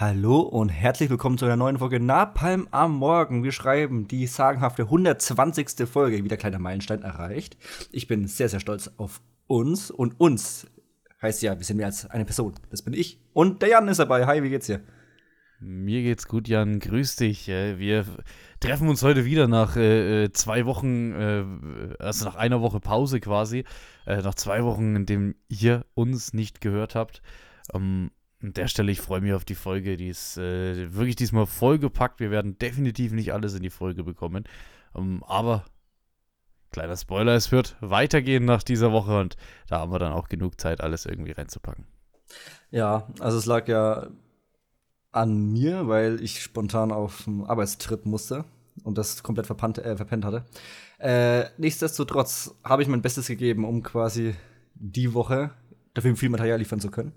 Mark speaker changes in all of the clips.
Speaker 1: Hallo und herzlich willkommen zu einer neuen Folge Napalm am Morgen. Wir schreiben die sagenhafte 120. Folge, wie der kleine Meilenstein erreicht. Ich bin sehr, sehr stolz auf uns und uns heißt ja, wir sind mehr als eine Person. Das bin ich. Und der Jan ist dabei. Hi, wie geht's dir?
Speaker 2: Mir geht's gut, Jan. Grüß dich. Wir treffen uns heute wieder nach äh, äh, zwei Wochen, äh, also nach einer Woche Pause quasi, äh, nach zwei Wochen, in dem ihr uns nicht gehört habt. Ähm, an der Stelle, ich freue mich auf die Folge. Die ist äh, wirklich diesmal vollgepackt. Wir werden definitiv nicht alles in die Folge bekommen. Um, ähm, aber, kleiner Spoiler, es wird weitergehen nach dieser Woche und da haben wir dann auch genug Zeit, alles irgendwie reinzupacken.
Speaker 1: Ja, also es lag ja an mir, weil ich spontan auf einen Arbeitstrip musste und das komplett verpannt, äh, verpennt hatte. Äh, nichtsdestotrotz habe ich mein Bestes gegeben, um quasi die Woche dafür viel Material liefern zu können.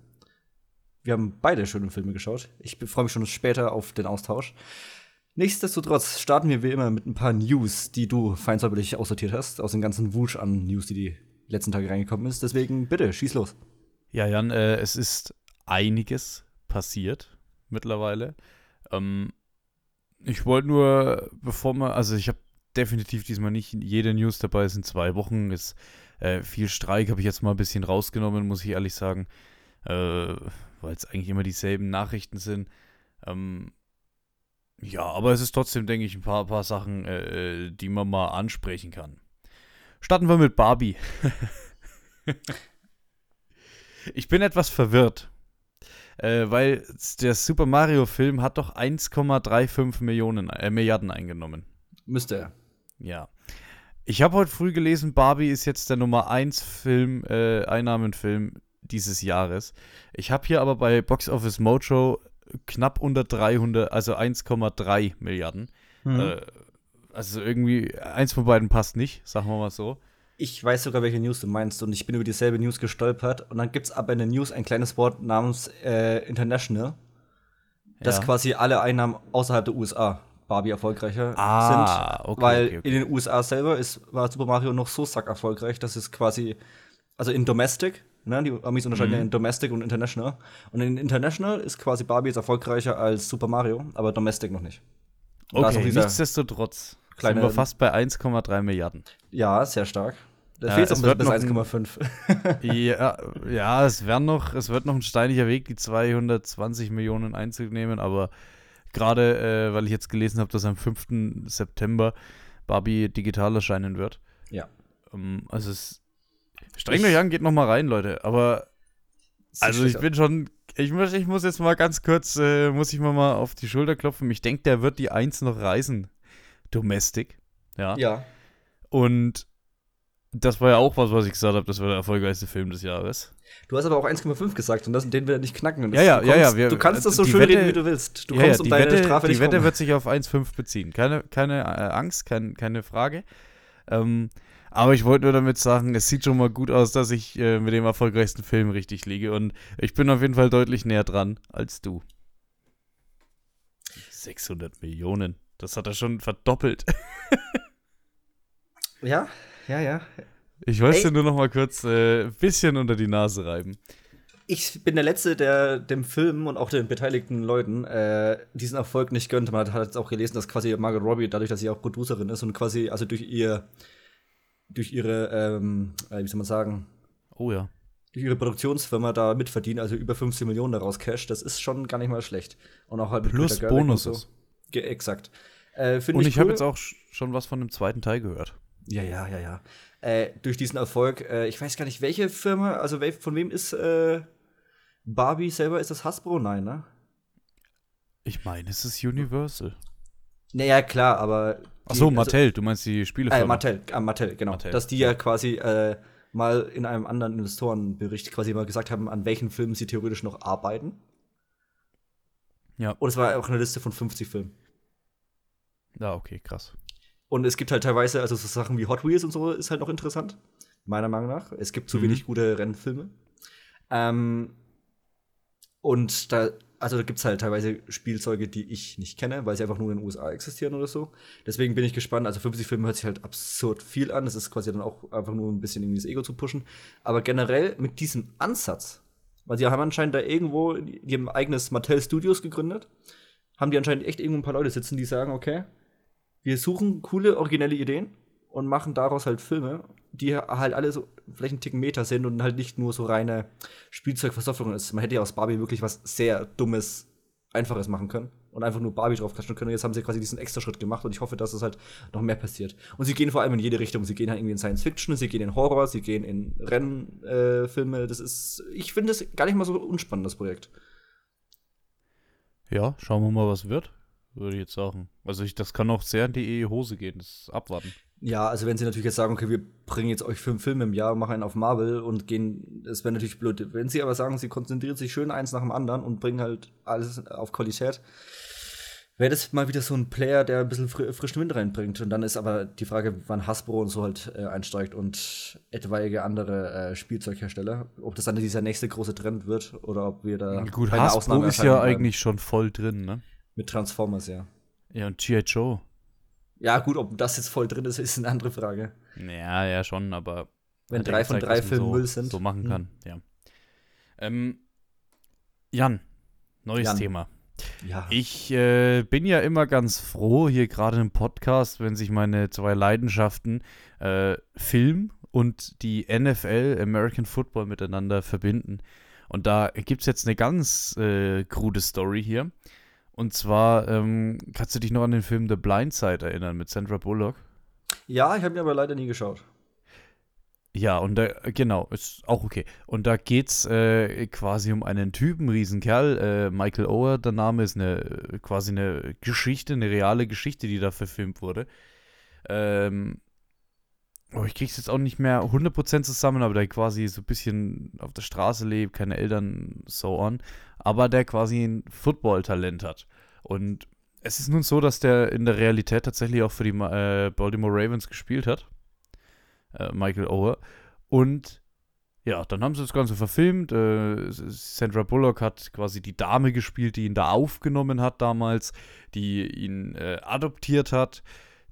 Speaker 1: Wir haben beide schöne Filme geschaut. Ich freue mich schon später auf den Austausch. Nichtsdestotrotz starten wir wie immer mit ein paar News, die du feinsäuberlich aussortiert hast, aus dem ganzen Wusch an News, die die letzten Tage reingekommen ist. Deswegen bitte, schieß los.
Speaker 2: Ja, Jan, äh, es ist einiges passiert mittlerweile. Ähm, ich wollte nur, bevor man, also ich habe definitiv diesmal nicht jede News dabei, es sind zwei Wochen, ist äh, viel Streik, habe ich jetzt mal ein bisschen rausgenommen, muss ich ehrlich sagen. Äh, weil es eigentlich immer dieselben Nachrichten sind. Ähm, ja, aber es ist trotzdem, denke ich, ein paar, paar Sachen, äh, äh die man mal ansprechen kann. Starten wir mit Barbie. ich bin etwas verwirrt, äh, weil der Super Mario-Film hat doch 1,35 Millionen äh, Milliarden eingenommen.
Speaker 1: Müsste er.
Speaker 2: Ja. Ich habe heute früh gelesen, Barbie ist jetzt der Nummer 1 Film, äh, Einnahmenfilm dieses Jahres. Ich habe hier aber bei Box Office Mojo knapp unter 300, also 1,3 Milliarden. Mhm. Äh, also irgendwie, eins von beiden passt nicht, sagen wir mal so.
Speaker 1: Ich weiß sogar, welche News du meinst und ich bin über dieselbe News gestolpert. Und dann gibt es aber in der News ein kleines Wort namens äh, International, das ja. quasi alle Einnahmen außerhalb der USA Barbie erfolgreicher
Speaker 2: ah,
Speaker 1: sind. Okay, weil okay, okay. in den USA selber ist, war Super Mario noch so sack erfolgreich, dass es quasi, also in Domestic Ne? Die Amis unterscheiden mhm. ja in Domestic und International. Und in International ist quasi Barbie jetzt erfolgreicher als Super Mario, aber Domestic noch nicht.
Speaker 2: Und okay, nichtsdestotrotz kleine, sind wir fast bei 1,3 Milliarden.
Speaker 1: Ja, sehr stark. Da ja, fehlt es bis 1,5.
Speaker 2: ja, ja, es, noch, es wird noch ein steiniger Weg, die 220 Millionen einzunehmen, aber gerade, äh, weil ich jetzt gelesen habe, dass am 5. September Barbie digital erscheinen wird.
Speaker 1: Ja.
Speaker 2: Um, also es Streng euch an, geht noch mal rein, Leute. Aber also ich bin schon, ich muss, ich muss jetzt mal ganz kurz, äh, muss ich mal, mal auf die Schulter klopfen. Ich denke, der wird die Eins noch reisen. Domestic. Ja.
Speaker 1: Ja.
Speaker 2: Und das war ja auch was, was ich gesagt habe, das war der erfolgreichste Film des Jahres.
Speaker 1: Du hast aber auch 1,5 gesagt und das, den wir nicht knacken. Und
Speaker 2: ja, ja,
Speaker 1: du kommst,
Speaker 2: ja, ja. Wir,
Speaker 1: du kannst das so schön Wette, reden, wie du willst. Du
Speaker 2: ja, kommst ja, um deine Wette, Strafe nicht Die Wette kommen. wird sich auf 1,5 beziehen. Keine, keine äh, Angst, kein, keine Frage. Ähm, aber ich wollte nur damit sagen, es sieht schon mal gut aus, dass ich äh, mit dem erfolgreichsten Film richtig liege. Und ich bin auf jeden Fall deutlich näher dran als du. 600 Millionen. Das hat er schon verdoppelt.
Speaker 1: ja, ja, ja.
Speaker 2: Ich wollte dir nur noch mal kurz ein äh, bisschen unter die Nase reiben.
Speaker 1: Ich bin der Letzte, der dem Film und auch den beteiligten Leuten äh, diesen Erfolg nicht gönnt. Man hat jetzt auch gelesen, dass quasi Margot Robbie, dadurch, dass sie auch Producerin ist und quasi, also durch ihr durch ihre, ähm, äh, wie soll man sagen?
Speaker 2: Oh ja.
Speaker 1: Durch ihre Produktionsfirma da mitverdienen, also über 15 Millionen daraus Cash, das ist schon gar nicht mal schlecht. Und auch halt
Speaker 2: mit Plus Bonus. So.
Speaker 1: Exakt. Äh,
Speaker 2: und ich, ich cool. habe jetzt auch schon was von dem zweiten Teil gehört.
Speaker 1: Ja, ja, ja, ja. Äh, durch diesen Erfolg, äh, ich weiß gar nicht, welche Firma, also von wem ist äh, Barbie selber? Ist das Hasbro? Nein, ne?
Speaker 2: Ich meine, es ist Universal.
Speaker 1: Naja, klar, aber.
Speaker 2: Ach so, Mattel, also, du meinst die Spielefirma.
Speaker 1: Äh, Mattel, äh, Mattel, genau. Mattel. Dass die ja, ja quasi äh, mal in einem anderen Investorenbericht quasi mal gesagt haben, an welchen Filmen sie theoretisch noch arbeiten. Ja. Und es war auch eine Liste von 50 Filmen.
Speaker 2: Ja, okay, krass.
Speaker 1: Und es gibt halt teilweise, also so Sachen wie Hot Wheels und so ist halt noch interessant, meiner Meinung nach. Es gibt zu mhm. wenig gute Rennfilme. Ähm, und da also da gibt es halt teilweise Spielzeuge, die ich nicht kenne, weil sie einfach nur in den USA existieren oder so. Deswegen bin ich gespannt. Also 50 Filme hört sich halt absurd viel an. Das ist quasi dann auch einfach nur ein bisschen irgendwie das Ego zu pushen. Aber generell mit diesem Ansatz Weil sie haben anscheinend da irgendwo, haben eigenes Mattel Studios gegründet. Haben die anscheinend echt irgendwo ein paar Leute sitzen, die sagen, okay, wir suchen coole, originelle Ideen und machen daraus halt Filme, die halt alle so vielleicht einen Ticken Meter sind und halt nicht nur so reine Spielzeugversoffung ist. Man hätte ja aus Barbie wirklich was sehr Dummes, Einfaches machen können und einfach nur Barbie draufklatschen können. Und jetzt haben sie quasi diesen extra Schritt gemacht und ich hoffe, dass es halt noch mehr passiert. Und sie gehen vor allem in jede Richtung. Sie gehen halt irgendwie in Science Fiction, sie gehen in Horror, sie gehen in Rennfilme. Äh, das ist, ich finde es gar nicht mal so unspannend, das Projekt.
Speaker 2: Ja, schauen wir mal, was wird, würde ich jetzt sagen. Also ich, das kann auch sehr in die Hose gehen, das abwarten.
Speaker 1: Ja, also wenn sie natürlich jetzt sagen, okay, wir bringen jetzt euch fünf Filme im Jahr, machen einen auf Marvel und gehen, das wäre natürlich blöd. Wenn sie aber sagen, sie konzentrieren sich schön eins nach dem anderen und bringen halt alles auf Qualität, wäre das mal wieder so ein Player, der ein bisschen fr frischen Wind reinbringt. Und dann ist aber die Frage, wann Hasbro und so halt äh, einsteigt und etwaige andere äh, Spielzeughersteller. Ob das dann dieser nächste große Trend wird oder ob wir da
Speaker 2: Gut, Hasbro Ausnahme ist ja eigentlich schon voll drin, ne?
Speaker 1: Mit Transformers, ja.
Speaker 2: Ja, und G.I. Joe.
Speaker 1: Ja, gut, ob das jetzt voll drin ist, ist eine andere Frage.
Speaker 2: Ja, ja, schon, aber.
Speaker 1: Wenn drei von drei Filmen so, Müll sind.
Speaker 2: So machen hm. kann, hm. ja. Ähm, Jan, neues Jan. Thema. Ja. Ich äh, bin ja immer ganz froh, hier gerade im Podcast, wenn sich meine zwei Leidenschaften, äh, Film und die NFL, American Football, miteinander verbinden. Und da gibt es jetzt eine ganz äh, krude Story hier. Und zwar, ähm, kannst du dich noch an den Film The Blind Side erinnern mit Sandra Bullock?
Speaker 1: Ja, ich habe ihn aber leider nie geschaut.
Speaker 2: Ja, und da, genau, ist auch okay. Und da geht's äh, quasi um einen Typen, Riesenkerl, äh, Michael Ower, der Name ist eine, quasi eine Geschichte, eine reale Geschichte, die da verfilmt wurde. Ähm, oh, ich krieg's jetzt auch nicht mehr 100% zusammen, aber der quasi so ein bisschen auf der Straße lebt, keine Eltern, so on aber der quasi ein Football-Talent hat. Und es ist nun so, dass der in der Realität tatsächlich auch für die äh, Baltimore Ravens gespielt hat. Äh, Michael Ower. Und ja, dann haben sie das Ganze verfilmt. Äh, Sandra Bullock hat quasi die Dame gespielt, die ihn da aufgenommen hat damals, die ihn äh, adoptiert hat,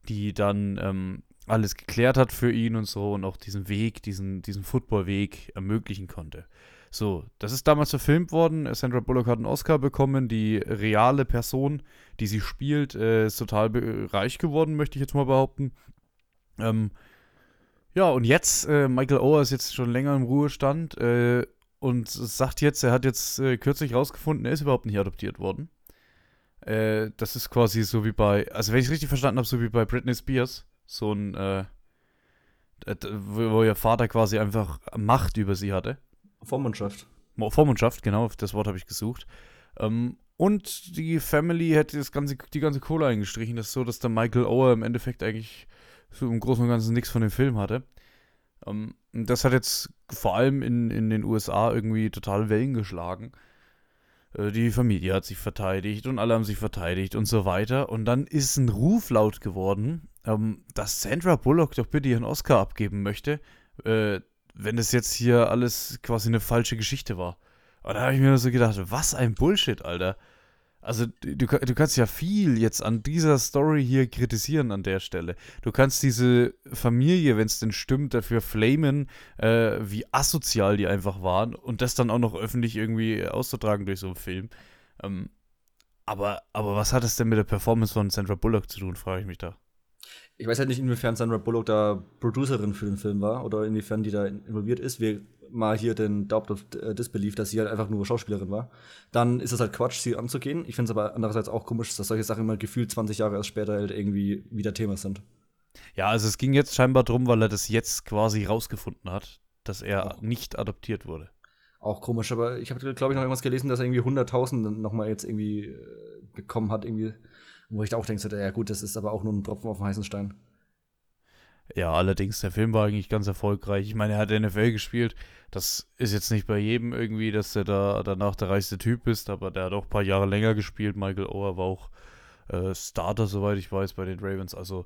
Speaker 2: die dann ähm, alles geklärt hat für ihn und so und auch diesen Weg, diesen, diesen Football-Weg ermöglichen konnte. So, das ist damals verfilmt worden. Sandra Bullock hat einen Oscar bekommen. Die reale Person, die sie spielt, äh, ist total reich geworden, möchte ich jetzt mal behaupten. Ähm, ja, und jetzt, äh, Michael Ower ist jetzt schon länger im Ruhestand äh, und sagt jetzt, er hat jetzt äh, kürzlich rausgefunden, er ist überhaupt nicht adoptiert worden. Äh, das ist quasi so wie bei, also wenn ich es richtig verstanden habe, so wie bei Britney Spears. So ein, äh, wo ihr Vater quasi einfach Macht über sie hatte.
Speaker 1: Vormundschaft.
Speaker 2: Vormundschaft, genau, das Wort habe ich gesucht. Ähm, und die Family hätte das ganze, die ganze Kohle eingestrichen. Das ist so, dass der Michael Ower im Endeffekt eigentlich so im Großen und Ganzen nichts von dem Film hatte. Ähm, das hat jetzt vor allem in, in den USA irgendwie total Wellen geschlagen. Äh, die Familie hat sich verteidigt und alle haben sich verteidigt und so weiter. Und dann ist ein Ruf laut geworden, ähm, dass Sandra Bullock doch bitte ihren Oscar abgeben möchte. Äh, wenn das jetzt hier alles quasi eine falsche Geschichte war. Und da habe ich mir so gedacht, was ein Bullshit, Alter. Also du, du kannst ja viel jetzt an dieser Story hier kritisieren an der Stelle. Du kannst diese Familie, wenn es denn stimmt, dafür flamen, äh, wie asozial die einfach waren und das dann auch noch öffentlich irgendwie auszutragen durch so einen Film. Ähm, aber, aber was hat es denn mit der Performance von Sandra Bullock zu tun, frage ich mich da
Speaker 1: ich weiß halt nicht, inwiefern Sandra Bullock da Producerin für den Film war oder inwiefern die da involviert ist. Wir mal hier den Doubt of äh, Disbelief, dass sie halt einfach nur Schauspielerin war. Dann ist es halt Quatsch, sie anzugehen. Ich finde es aber andererseits auch komisch, dass solche Sachen immer gefühlt 20 Jahre erst später halt irgendwie wieder Thema sind.
Speaker 2: Ja, also es ging jetzt scheinbar drum, weil er das jetzt quasi rausgefunden hat, dass er auch. nicht adoptiert wurde.
Speaker 1: Auch komisch, aber ich habe, glaube ich, noch irgendwas gelesen, dass er irgendwie 100.000 nochmal jetzt irgendwie äh, bekommen hat, irgendwie wo ich auch denke, so, ja gut, das ist aber auch nur ein Tropfen auf dem heißen Stein.
Speaker 2: Ja, allerdings, der Film war eigentlich ganz erfolgreich. Ich meine, er hat NFL gespielt. Das ist jetzt nicht bei jedem irgendwie, dass er da danach der reichste Typ ist, aber der hat auch ein paar Jahre länger gespielt. Michael Oher war auch äh, Starter, soweit ich weiß, bei den Ravens. Also,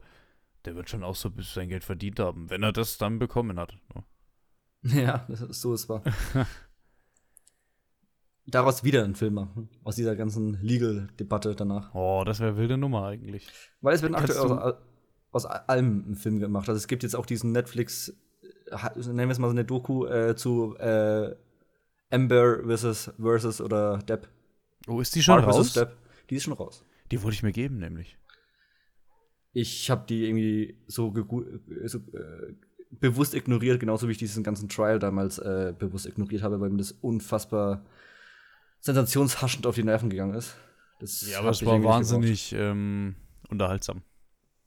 Speaker 2: der wird schon auch so bis sein Geld verdient haben, wenn er das dann bekommen hat.
Speaker 1: Ne? Ja, so ist wahr. daraus wieder einen Film machen. Aus dieser ganzen Legal-Debatte danach.
Speaker 2: Oh, das wäre wilde Nummer eigentlich.
Speaker 1: Weil es wird aktuell aus, aus, allem ein Film gemacht. Also es gibt jetzt auch diesen Netflix, nennen wir es mal so eine Doku äh, zu äh, Amber versus, versus oder Depp.
Speaker 2: Oh, ist die schon
Speaker 1: Mark
Speaker 2: raus?
Speaker 1: Depp. Die ist schon raus.
Speaker 2: Die wollte ich mir geben, nämlich.
Speaker 1: Ich habe die irgendwie so, äh, so äh, bewusst ignoriert, genauso wie ich diesen ganzen Trial damals äh, bewusst ignoriert habe, weil mir das unfassbar sensationshaschend auf die Nerven gegangen ist. Das
Speaker 2: Ja, aber es war wahnsinnig ähm, unterhaltsam.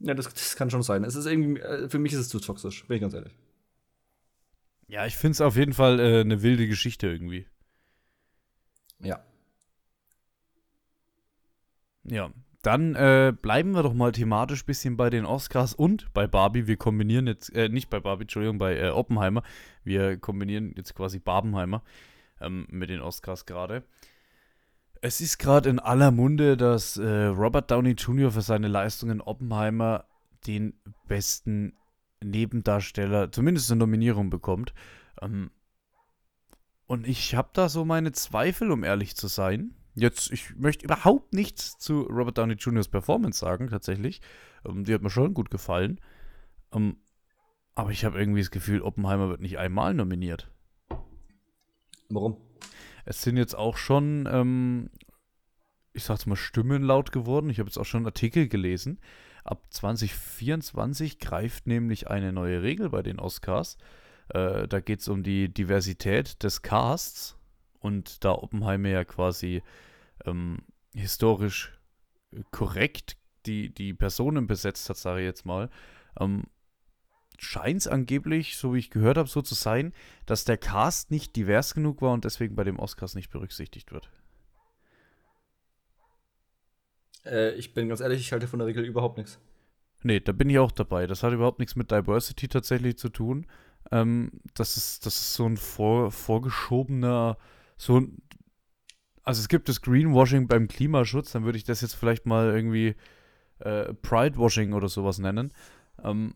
Speaker 1: Ja, das, das kann schon sein. Es ist irgendwie, äh, für mich ist es zu toxisch, bin ich ganz ehrlich.
Speaker 2: Ja, ich finde es auf jeden Fall äh, eine wilde Geschichte irgendwie.
Speaker 1: Ja.
Speaker 2: Ja, dann äh, bleiben wir doch mal thematisch ein bisschen bei den Oscars und bei Barbie. Wir kombinieren jetzt, äh, nicht bei Barbie, Entschuldigung, bei äh, Oppenheimer. Wir kombinieren jetzt quasi Barbenheimer ähm, mit den Oscars gerade. Es ist gerade in aller Munde, dass äh, Robert Downey Jr. für seine Leistung in Oppenheimer den besten Nebendarsteller, zumindest eine Nominierung bekommt. Ähm, und ich habe da so meine Zweifel, um ehrlich zu sein. Jetzt, ich möchte überhaupt nichts zu Robert Downey Jr.'s Performance sagen, tatsächlich. Ähm, die hat mir schon gut gefallen. Ähm, aber ich habe irgendwie das Gefühl, Oppenheimer wird nicht einmal nominiert.
Speaker 1: Warum?
Speaker 2: Es sind jetzt auch schon, ähm, ich sag's mal, Stimmen laut geworden. Ich habe jetzt auch schon Artikel gelesen. Ab 2024 greift nämlich eine neue Regel bei den Oscars. Äh, da geht es um die Diversität des Casts. Und da Oppenheimer ja quasi ähm, historisch korrekt die, die Personen besetzt hat, sage ich jetzt mal, ähm, scheint es angeblich, so wie ich gehört habe, so zu sein, dass der Cast nicht divers genug war und deswegen bei dem Oscars nicht berücksichtigt wird.
Speaker 1: Äh, ich bin ganz ehrlich, ich halte von der Regel überhaupt nichts.
Speaker 2: Nee, da bin ich auch dabei. Das hat überhaupt nichts mit Diversity tatsächlich zu tun. Ähm, das, ist, das ist so ein vor, vorgeschobener, so ein, also es gibt das Greenwashing beim Klimaschutz, dann würde ich das jetzt vielleicht mal irgendwie äh, Pridewashing oder sowas nennen. Ähm,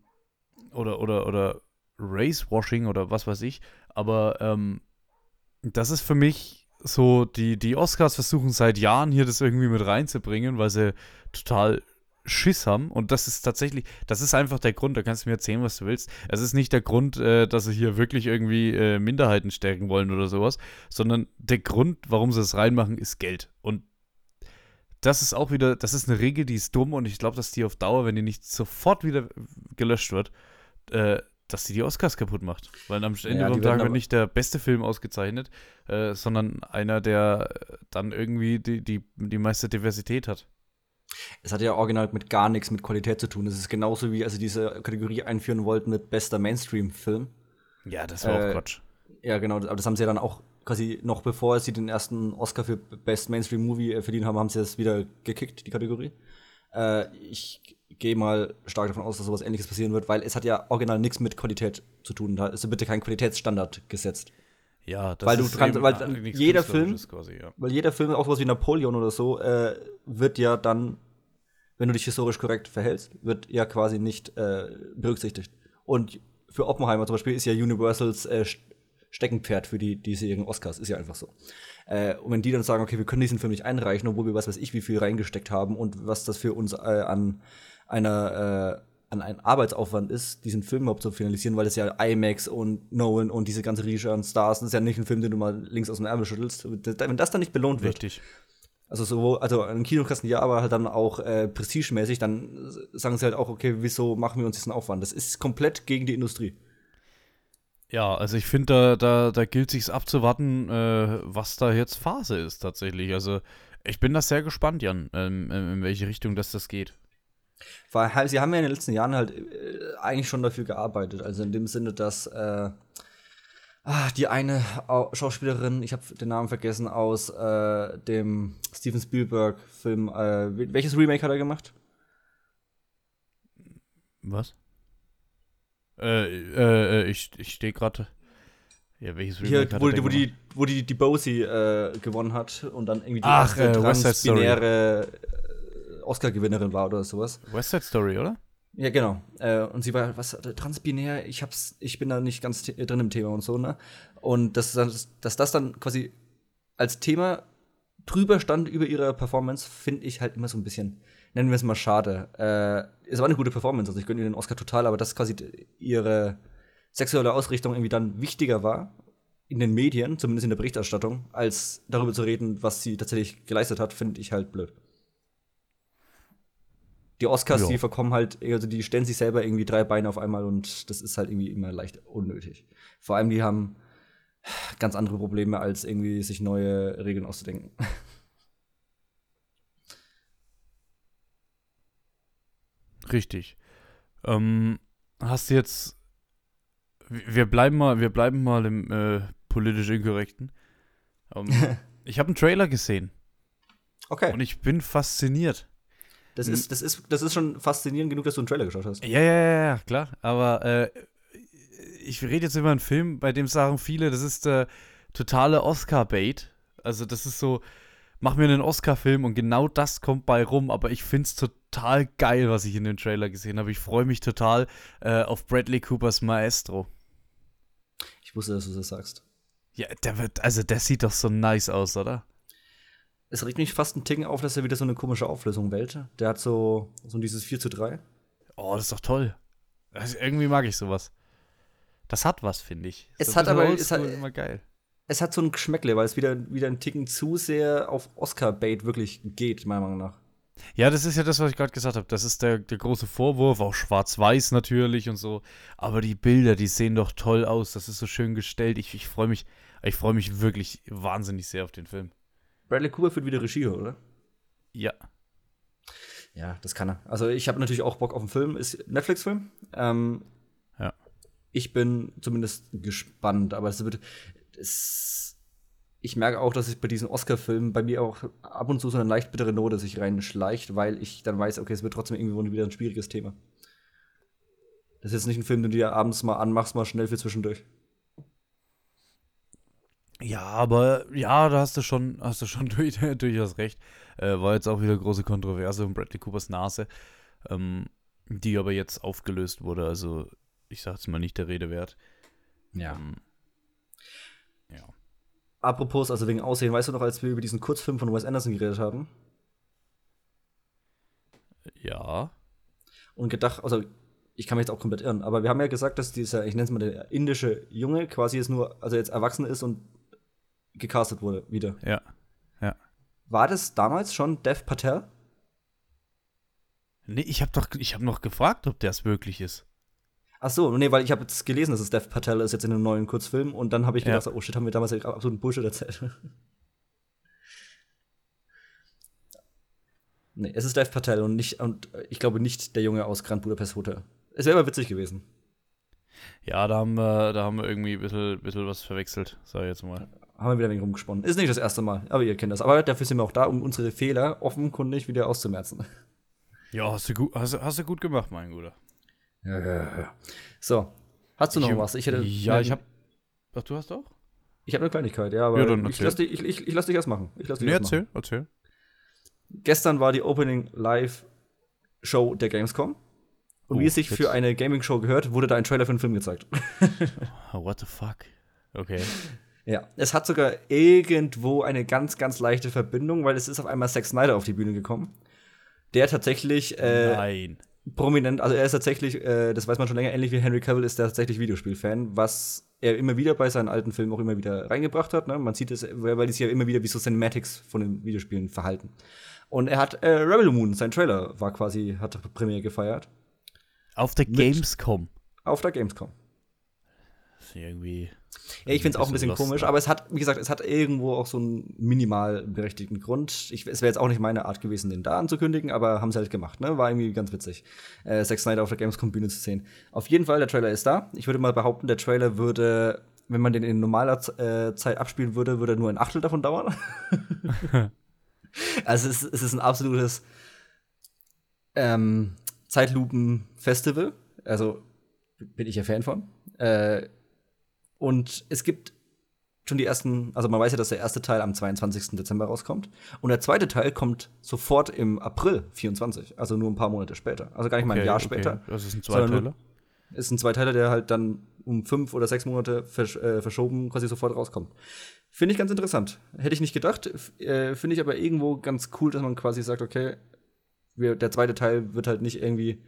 Speaker 2: oder, oder, oder Racewashing oder was weiß ich. Aber ähm, das ist für mich so, die, die Oscars versuchen seit Jahren hier das irgendwie mit reinzubringen, weil sie total Schiss haben. Und das ist tatsächlich, das ist einfach der Grund, da kannst du mir erzählen, was du willst. Es ist nicht der Grund, äh, dass sie hier wirklich irgendwie äh, Minderheiten stärken wollen oder sowas, sondern der Grund, warum sie es reinmachen, ist Geld. Und das ist auch wieder, das ist eine Regel, die ist dumm und ich glaube, dass die auf Dauer, wenn die nicht sofort wieder gelöscht wird, äh, dass die die Oscars kaputt macht. Weil am Ende
Speaker 1: Ja,
Speaker 2: vom Tag wird nicht der beste Film ausgezeichnet, äh, sondern einer, der äh, dann irgendwie die, die, die meiste Diversität hat.
Speaker 1: Es hat ja original mit gar nichts mit Qualität zu tun. Es ist genauso wie, als sie diese Kategorie einführen wollten mit bester Mainstream-Film.
Speaker 2: Ja, das war
Speaker 1: Äh,
Speaker 2: auch Quatsch.
Speaker 1: Ja, genau, aber das haben sie ja dann auch quasi noch bevor sie den ersten Oscar für Best Mainstream Movie äh, verdient haben, haben sie das wieder gekickt, die Kategorie. Äh, ich gehe mal stark davon aus, dass sowas ähnliches passieren wird, weil es hat ja original nichts mit Qualität zu tun. Da ist bitte kein Qualitätsstandard gesetzt.
Speaker 2: Ja, das
Speaker 1: weil du
Speaker 2: ist
Speaker 1: kannst- weil jeder
Speaker 2: Künstlerisches Quasi, ja.
Speaker 1: Weil jeder Film, auch sowas wie Napoleon oder so, äh, wird ja dann, wenn du dich historisch korrekt verhältst, wird ja quasi nicht äh, berücksichtigt. Und für Oppenheimer zum Beispiel ist ja Universals äh, Steckenpferd für die diesjährigen Oscars, ist ja einfach so. Äh, und wenn die dann sagen, okay, wir können diesen Film nicht einreichen, obwohl wir was weiß ich, wie viel reingesteckt haben und was das für uns äh, an einer äh, an einen Arbeitsaufwand ist, diesen Film überhaupt zu finalisieren, weil es ja IMAX und Nolan und diese ganze Riege an Stars, das ist ja nicht ein Film, den du mal links aus dem Ärmel schüttelst. Wenn das dann nicht belohnt wird,
Speaker 2: Richtig.
Speaker 1: also so, also an Kinokassen ja, aber halt dann auch äh, prestigemäßig, dann sagen sie halt auch, okay, wieso machen wir uns diesen Aufwand? Das ist komplett gegen die Industrie.
Speaker 2: Ja, also ich finde, da, da, da gilt sich's abzuwarten, äh, was da jetzt Phase ist tatsächlich. Also ich bin da sehr gespannt, Jan, ähm, in in welche Richtung das das geht.
Speaker 1: Weil halt, sie haben ja in den letzten Jahren halt äh, eigentlich schon dafür gearbeitet. Also in dem Sinne, dass äh, ah, die eine Au- Schauspielerin, ich habe den Namen vergessen, aus äh, dem Steven Spielberg-Film, äh, wel- welches Remake hat er gemacht?
Speaker 2: Was? Äh, äh, äh, ich, ich stehe gerade. Ja, welches
Speaker 1: Hier,
Speaker 2: Remake hat
Speaker 1: wo, wo, die, wo die, die Bosie äh, gewonnen hat und dann irgendwie die
Speaker 2: Ach,
Speaker 1: erste
Speaker 2: äh,
Speaker 1: transbinäre äh, Oscar-Gewinnerin war oder sowas.
Speaker 2: West Side Story, oder?
Speaker 1: Ja, genau. Äh, und sie war, was, transbinär, ich hab's, ich bin da nicht ganz drin im Thema und so, ne? Und dass, dass, dass das dann quasi als Thema drüber stand über ihre Performance, finde ich halt immer so ein bisschen, nennen wir es mal schade. Äh, es war eine gute Performance, also ich gönne ihr den Oscar total, aber dass quasi ihre sexuelle Ausrichtung irgendwie dann wichtiger war, in den Medien, zumindest in der Berichterstattung, als darüber zu reden, was sie tatsächlich geleistet hat, finde ich halt blöd. Die Oscars,
Speaker 2: Ja.
Speaker 1: die verkommen halt, also die stellen sich selber irgendwie drei Beine auf einmal und das ist halt irgendwie immer leicht unnötig. Vor allem, die haben ganz andere Probleme, als irgendwie sich neue Regeln auszudenken.
Speaker 2: Richtig. Ähm, hast du jetzt. Wir bleiben mal, wir bleiben mal im äh, politisch Inkorrekten. Ähm, ich habe einen Trailer gesehen
Speaker 1: Okay.
Speaker 2: und ich bin fasziniert.
Speaker 1: Das ist, das, ist, das ist schon faszinierend genug, dass du einen Trailer geschaut hast.
Speaker 2: Ja, ja, ja, ja, klar. Aber äh, ich rede jetzt über einen Film, bei dem sagen viele, das ist der totale Oscar-Bait. Also, das ist so, mach mir einen Oscar-Film und genau das kommt bei rum. Aber ich finde es total geil, was ich in dem Trailer gesehen habe. Ich freue mich total äh, auf Bradley Coopers Maestro.
Speaker 1: Ich wusste, dass du das sagst.
Speaker 2: Ja, der wird, also der sieht doch so nice aus, oder?
Speaker 1: Es regt mich fast einen Ticken auf, dass er wieder so eine komische Auflösung wählt. Der hat so, so dieses 4 zu 3.
Speaker 2: Oh, das ist doch toll. Also, irgendwie mag ich sowas. Das hat was, finde ich.
Speaker 1: Es
Speaker 2: So
Speaker 1: hat aber- es hat-
Speaker 2: immer geil.
Speaker 1: Es hat so ein Geschmäckle, weil es wieder, wieder einen Ticken zu sehr auf Oscar-Bait wirklich geht, meiner Meinung nach.
Speaker 2: Ja, das ist ja das, was ich gerade gesagt habe. Das ist der, der große Vorwurf, auch schwarz-weiß natürlich und so. Aber die Bilder, die sehen doch toll aus. Das ist so schön gestellt. Ich, ich freue mich, ich freue mich wirklich wahnsinnig sehr auf den Film.
Speaker 1: Bradley Cooper führt wieder Regie, oder?
Speaker 2: Ja.
Speaker 1: Ja, das kann er. Also ich habe natürlich auch Bock auf den Film. Ist Netflix-Film. Ähm,
Speaker 2: Ja.
Speaker 1: Ich bin zumindest gespannt, aber es wird. Es, ich merke auch, dass ich bei diesen Oscar-Filmen bei mir auch ab und zu so eine leicht bittere Note sich reinschleicht, weil ich dann weiß, okay, es wird trotzdem irgendwo wieder ein schwieriges Thema. Das ist jetzt nicht ein Film, den du dir abends mal anmachst, mal schnell für zwischendurch.
Speaker 2: Ja, aber ja, da hast du schon, hast du schon durch, durchaus recht. Äh, war jetzt auch wieder große Kontroverse um Bradley Coopers Nase, ähm, die aber jetzt aufgelöst wurde. Also, ich sag jetzt mal nicht der Rede wert.
Speaker 1: Ja.
Speaker 2: Ähm, ja.
Speaker 1: Apropos, also wegen Aussehen, weißt du noch, als wir über diesen Kurzfilm von Wes Anderson geredet haben
Speaker 2: Ja.
Speaker 1: und gedacht, also ich kann mich jetzt auch komplett irren, aber wir haben ja gesagt, dass dieser, ich nenne es mal der indische Junge quasi jetzt nur, also jetzt erwachsen ist und gecastet wurde wieder.
Speaker 2: Ja.
Speaker 1: War das damals schon Dev Patel?
Speaker 2: Nee, ich habe doch, ich habe noch gefragt, ob der es wirklich ist.
Speaker 1: Ach so, nee, weil ich habe jetzt gelesen, dass es Dev Patel ist jetzt in einem neuen Kurzfilm und dann habe ich
Speaker 2: Ja.
Speaker 1: gedacht, oh shit, haben wir damals ja absoluten Bullshit erzählt. nee, es ist Dev Patel und nicht und ich glaube nicht der Junge aus Grand Budapest Hotel. Es wäre aber witzig gewesen.
Speaker 2: Ja, da haben wir, da haben wir irgendwie ein bisschen, bisschen was verwechselt, sag ich jetzt mal.
Speaker 1: Haben wir wieder ein wenig rumgesponnen. Ist nicht das erste Mal, aber ihr kennt das. Aber dafür sind wir auch da, um unsere Fehler offenkundig wieder auszumerzen.
Speaker 2: Ja, hast du gut, hast, hast du gut gemacht, mein Guter.
Speaker 1: Ja, ja, ja. So, hast du noch
Speaker 2: Ich-
Speaker 1: was? Ich hätte,
Speaker 2: Ja, ich habe. Ach, du hast auch?
Speaker 1: Ich habe eine Kleinigkeit, ja, aber
Speaker 2: Ja,
Speaker 1: ich
Speaker 2: erzähl.
Speaker 1: lass dich, ich, ich, ich lass dich erst machen. Ich lass dich
Speaker 2: Nee,
Speaker 1: erst machen.
Speaker 2: erzähl, erzähl.
Speaker 1: Gestern war die Opening Live Show der Gamescom. Und
Speaker 2: Oh,
Speaker 1: wie es sich für eine Gaming-Show gehört, wurde da ein Trailer für einen Film gezeigt.
Speaker 2: Oh, what the fuck? Okay.
Speaker 1: ja, es hat sogar irgendwo eine ganz, ganz leichte Verbindung, weil es ist auf einmal Zack Snyder auf die Bühne gekommen. Der tatsächlich äh,
Speaker 2: Nein.
Speaker 1: Prominent, also er ist tatsächlich, äh, das weiß man schon länger, ähnlich wie Henry Cavill ist der tatsächlich Videospielfan, was er immer wieder bei seinen alten Filmen auch immer wieder reingebracht hat. Ne? Man sieht es, weil die sich ja immer wieder wie so Cinematics von den Videospielen verhalten. Und er hat äh, Rebel Moon, sein Trailer war quasi, hat Premiere gefeiert.
Speaker 2: Auf der
Speaker 1: Mit-
Speaker 2: Gamescom.
Speaker 1: Auf der Gamescom.
Speaker 2: Ist irgendwie.
Speaker 1: Ja, ich finde es auch ein bisschen komisch, aber es hat, wie gesagt, es hat irgendwo auch so einen minimal berechtigten Grund. Ich, es wäre jetzt auch nicht meine Art gewesen, den da anzukündigen, aber haben sie halt gemacht, ne? War irgendwie ganz witzig, äh, Zack Snyder auf der Gamescom-Bühne zu sehen. Auf jeden Fall, der Trailer ist da. Ich würde mal behaupten, der Trailer würde, wenn man den in normaler äh, Zeit abspielen würde, würde nur ein Achtel davon dauern. also es, ist- es ist ein absolutes ähm, Zeitlupen-Festival. Also bin ich ja Fan von. Äh, und es gibt schon die ersten, also man weiß ja, dass der erste Teil am 22. Dezember rauskommt. Und der zweite Teil kommt sofort im April 24, also nur ein paar Monate später. Also gar nicht mal ein
Speaker 2: Okay,
Speaker 1: Jahr
Speaker 2: okay.
Speaker 1: später.
Speaker 2: Das ist ein Zweiteiler.
Speaker 1: Ist ein Zweiteiler, der halt dann um fünf oder sechs Monate versch äh, verschoben quasi sofort rauskommt. Finde ich ganz interessant. Hätte ich nicht gedacht. Äh, Finde ich aber irgendwo ganz cool, dass man quasi sagt, okay, wir, der zweite Teil wird halt nicht irgendwie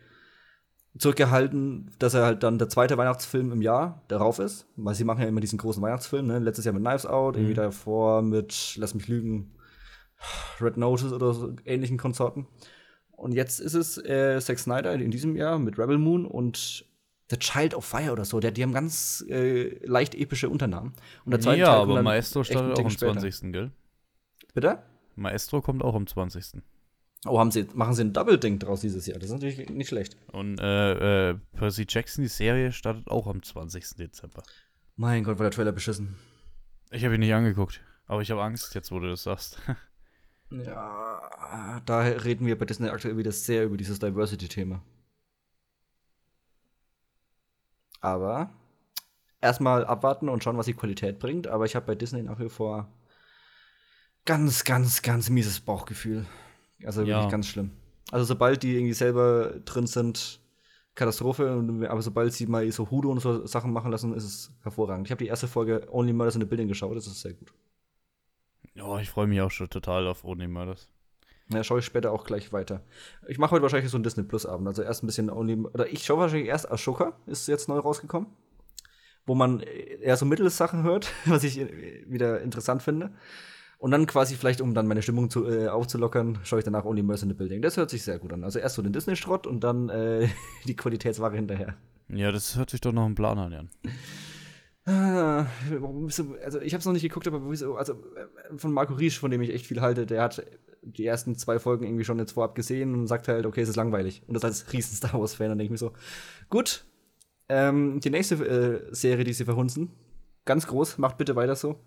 Speaker 1: zurückgehalten, dass er halt dann der zweite Weihnachtsfilm im Jahr darauf ist. Weil sie machen ja immer diesen großen Weihnachtsfilm, ne? Letztes Jahr mit Knives Out, irgendwie davor mit, lass mich lügen, Red Notice oder so ähnlichen Konsorten. Und jetzt ist es äh, Zack Snyder in diesem Jahr mit Rebel Moon und The Child of Fire oder so. Der, die haben ganz äh, leicht epische Unternamen. Und der zweite
Speaker 2: ja,
Speaker 1: Teil
Speaker 2: aber Maestro startet auch am
Speaker 1: später.
Speaker 2: 20. gell?
Speaker 1: Bitte?
Speaker 2: Maestro kommt auch am 20.
Speaker 1: Oh, haben sie, machen sie ein Double-Ding draus dieses Jahr. Das ist natürlich nicht schlecht.
Speaker 2: Und äh, äh, Percy Jackson, die Serie, startet auch am 20. Dezember.
Speaker 1: Mein Gott, war der Trailer beschissen.
Speaker 2: Ich habe ihn nicht angeguckt, aber ich habe Angst, jetzt wo du das sagst.
Speaker 1: Ja, da reden wir bei Disney aktuell wieder sehr über dieses Diversity-Thema. Aber erstmal abwarten und schauen, was die Qualität bringt. Aber ich habe bei Disney nach wie vor ganz, ganz, ganz mieses Bauchgefühl. Also
Speaker 2: Ja.
Speaker 1: wirklich ganz schlimm. Also sobald die irgendwie selber drin sind, Katastrophe. Aber sobald sie mal so Hudo und so Sachen machen lassen, ist es hervorragend. Ich habe die erste Folge Only Murders in the Building geschaut. Das ist sehr gut.
Speaker 2: oh, ich freue mich auch schon total auf Only Murders.
Speaker 1: Ja, schaue ich später auch gleich weiter. Ich mache heute wahrscheinlich so einen Disney Plus Abend. Also erst ein bisschen Only. Oder ich schaue wahrscheinlich erst Ashoka, ist jetzt neu rausgekommen. Wo man eher so Mittelsachen hört, was ich äh, wieder interessant finde. Und dann quasi vielleicht, um dann meine Stimmung zu, äh, aufzulockern, schaue ich danach Only Mercy in the Building. Das hört sich sehr gut an. Also erst so den Disney-Schrott und dann äh, die Qualitätsware hinterher.
Speaker 2: Ja, das hört sich doch noch ein Plan an, Jan.
Speaker 1: Ah, also ich habe es noch nicht geguckt, aber also äh, von Marco Riesch, von dem ich echt viel halte, der hat die ersten zwei Folgen irgendwie schon jetzt vorab gesehen und sagt halt, okay, es ist langweilig. Und das als riesen Star Wars Fan, dann denke ich mir so, gut, ähm, die nächste äh, Serie, die sie verhunzen, ganz groß, macht bitte weiter so.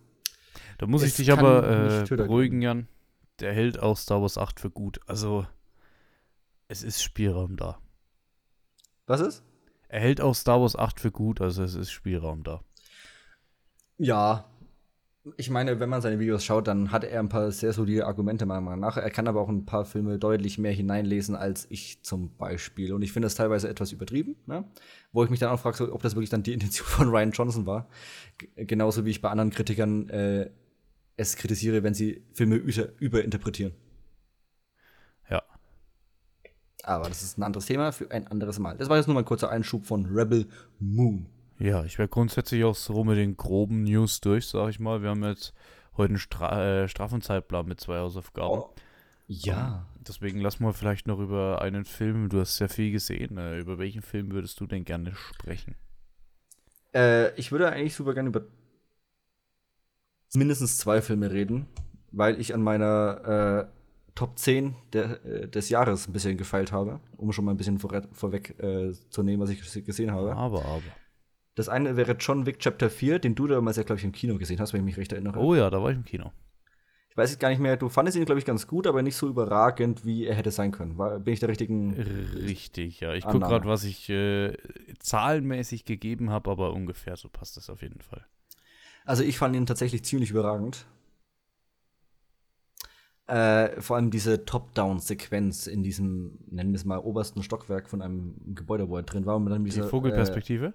Speaker 2: Da muss
Speaker 1: Es
Speaker 2: ich dich aber äh, beruhigen, Jan. Der hält auch Star Wars 8 für gut. Also, es ist Spielraum da.
Speaker 1: Was ist?
Speaker 2: Er hält auch Star Wars 8 für gut, also es ist Spielraum da.
Speaker 1: Ja. Ich meine, wenn man seine Videos schaut, dann hat er ein paar sehr solide Argumente meiner Meinung nach. Er kann aber auch ein paar Filme deutlich mehr hineinlesen als ich zum Beispiel. Und ich finde das teilweise etwas übertrieben, ne? wo ich mich dann auch frage, so, ob das wirklich dann die Intention von Ryan Johnson war. G genauso wie ich bei anderen Kritikern äh, es kritisiere, wenn sie Filme über überinterpretieren.
Speaker 2: Ja.
Speaker 1: Aber das ist ein anderes Thema für ein anderes Mal. Das war jetzt nur mal ein kurzer Einschub von Rebel Moon.
Speaker 2: Ja, ich wäre grundsätzlich auch so mit den groben News durch, sag ich mal. Wir haben jetzt heute einen Stra äh, Strafenzeitplan mit zwei Hausaufgaben.
Speaker 1: Ja.
Speaker 2: Deswegen lass mal vielleicht noch über einen Film, du hast sehr viel gesehen. Äh, über welchen Film würdest du denn gerne sprechen?
Speaker 1: Äh, ich würde eigentlich super gerne über mindestens zwei Filme reden, weil ich an meiner äh, Top 10 der, äh, des Jahres ein bisschen gefeilt habe, um schon mal ein bisschen vor, vorweg äh, zu nehmen, was ich ges- gesehen habe.
Speaker 2: Aber, aber.
Speaker 1: Das eine wäre John Wick Chapter 4, den du damals ja, glaube ich, im Kino gesehen hast, wenn ich mich recht erinnere.
Speaker 2: Oh ja, da war ich im Kino.
Speaker 1: Ich weiß jetzt gar nicht mehr, du fandest ihn, glaube ich, ganz gut, aber nicht so überragend, wie er hätte sein können. War, bin ich der richtigen.
Speaker 2: Richtig, ja. Ich gucke gerade, was ich äh, zahlenmäßig gegeben habe, aber ungefähr so passt das auf jeden Fall.
Speaker 1: Also ich fand ihn tatsächlich ziemlich überragend. Äh, vor allem diese Top-Down-Sequenz in diesem, nennen wir es mal, obersten Stockwerk von einem Gebäude, wo er drin war. Und dann
Speaker 2: Die
Speaker 1: diese,
Speaker 2: Vogelperspektive?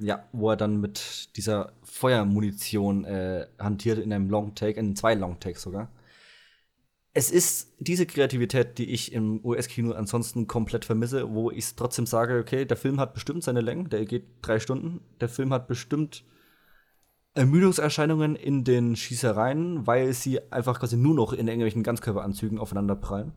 Speaker 1: Äh, ja, wo er dann mit dieser Feuermunition äh, hantiert in einem Long-Take, in zwei Long-Takes sogar. Es ist diese Kreativität, die ich im US-Kino ansonsten komplett vermisse, wo ich trotzdem sage, okay, der Film hat bestimmt seine Längen, der geht drei Stunden. Der Film hat bestimmt Ermüdungserscheinungen in den Schießereien, weil sie einfach quasi nur noch in irgendwelchen Ganzkörperanzügen aufeinander prallen.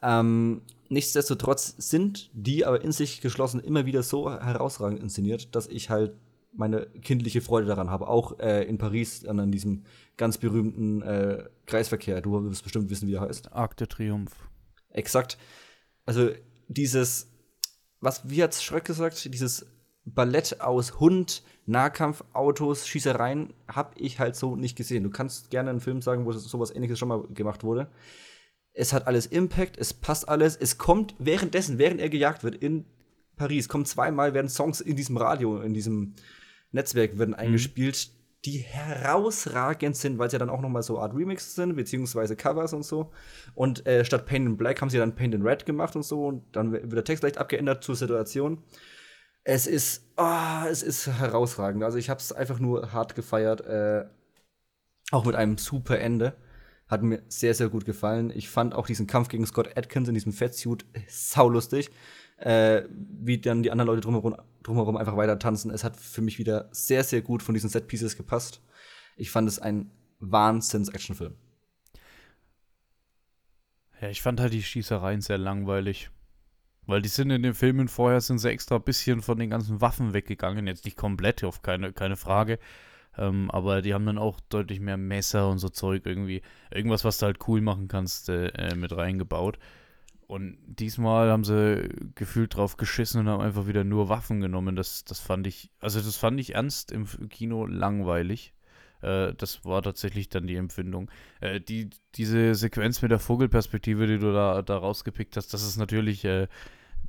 Speaker 1: Ähm, nichtsdestotrotz sind die aber in sich geschlossen immer wieder so herausragend inszeniert, dass ich halt meine kindliche Freude daran habe. Auch äh, in Paris an, an diesem ganz berühmten äh, Kreisverkehr. Du wirst bestimmt wissen, wie er heißt.
Speaker 2: Arc de Triomphe.
Speaker 1: Exakt. Also dieses, was, wie hat's Schröck gesagt, dieses Ballett aus Hund, Nahkampf, Autos, Schießereien, hab ich halt so nicht gesehen. Du kannst gerne einen Film sagen, wo sowas ähnliches schon mal gemacht wurde. Es hat alles Impact, es passt alles. Es kommt währenddessen, während er gejagt wird in Paris, kommt zweimal, werden Songs in diesem Radio, in diesem Netzwerk werden eingespielt, die herausragend sind, weil sie ja dann auch noch mal so Art Remixes sind, beziehungsweise Covers und so. Und äh, statt Paint in Black haben sie dann Paint in Red gemacht und so. Und dann wird der Text leicht abgeändert zur Situation. Es ist, ah, es ist herausragend. Also ich habe es einfach nur hart gefeiert. Äh, auch mit einem super Ende. Hat mir sehr, sehr gut gefallen. Ich fand auch diesen Kampf gegen Scott Atkins in diesem Fettsuit saulustig. äh, wie dann die anderen Leute drumherum, drumherum einfach weiter tanzen. Es hat für mich wieder sehr, sehr gut von diesen Set-Pieces gepasst. Ich fand es ein Wahnsinns-Actionfilm.
Speaker 2: Ja, ich fand halt die Schießereien sehr langweilig. Weil die sind in den Filmen vorher, sind sie extra ein bisschen von den ganzen Waffen weggegangen. Jetzt nicht komplett, auf keine, keine Frage. Ähm, aber die haben dann auch deutlich mehr Messer und so Zeug irgendwie. Irgendwas, was du halt cool machen kannst, äh, äh mit reingebaut. Und diesmal haben sie gefühlt drauf geschissen und haben einfach wieder nur Waffen genommen. Das, das fand ich, also das fand ich ernst im Kino langweilig. Äh, das war tatsächlich dann die Empfindung. Äh, die, diese Sequenz mit der Vogelperspektive, die du da, da rausgepickt hast, das ist natürlich, äh,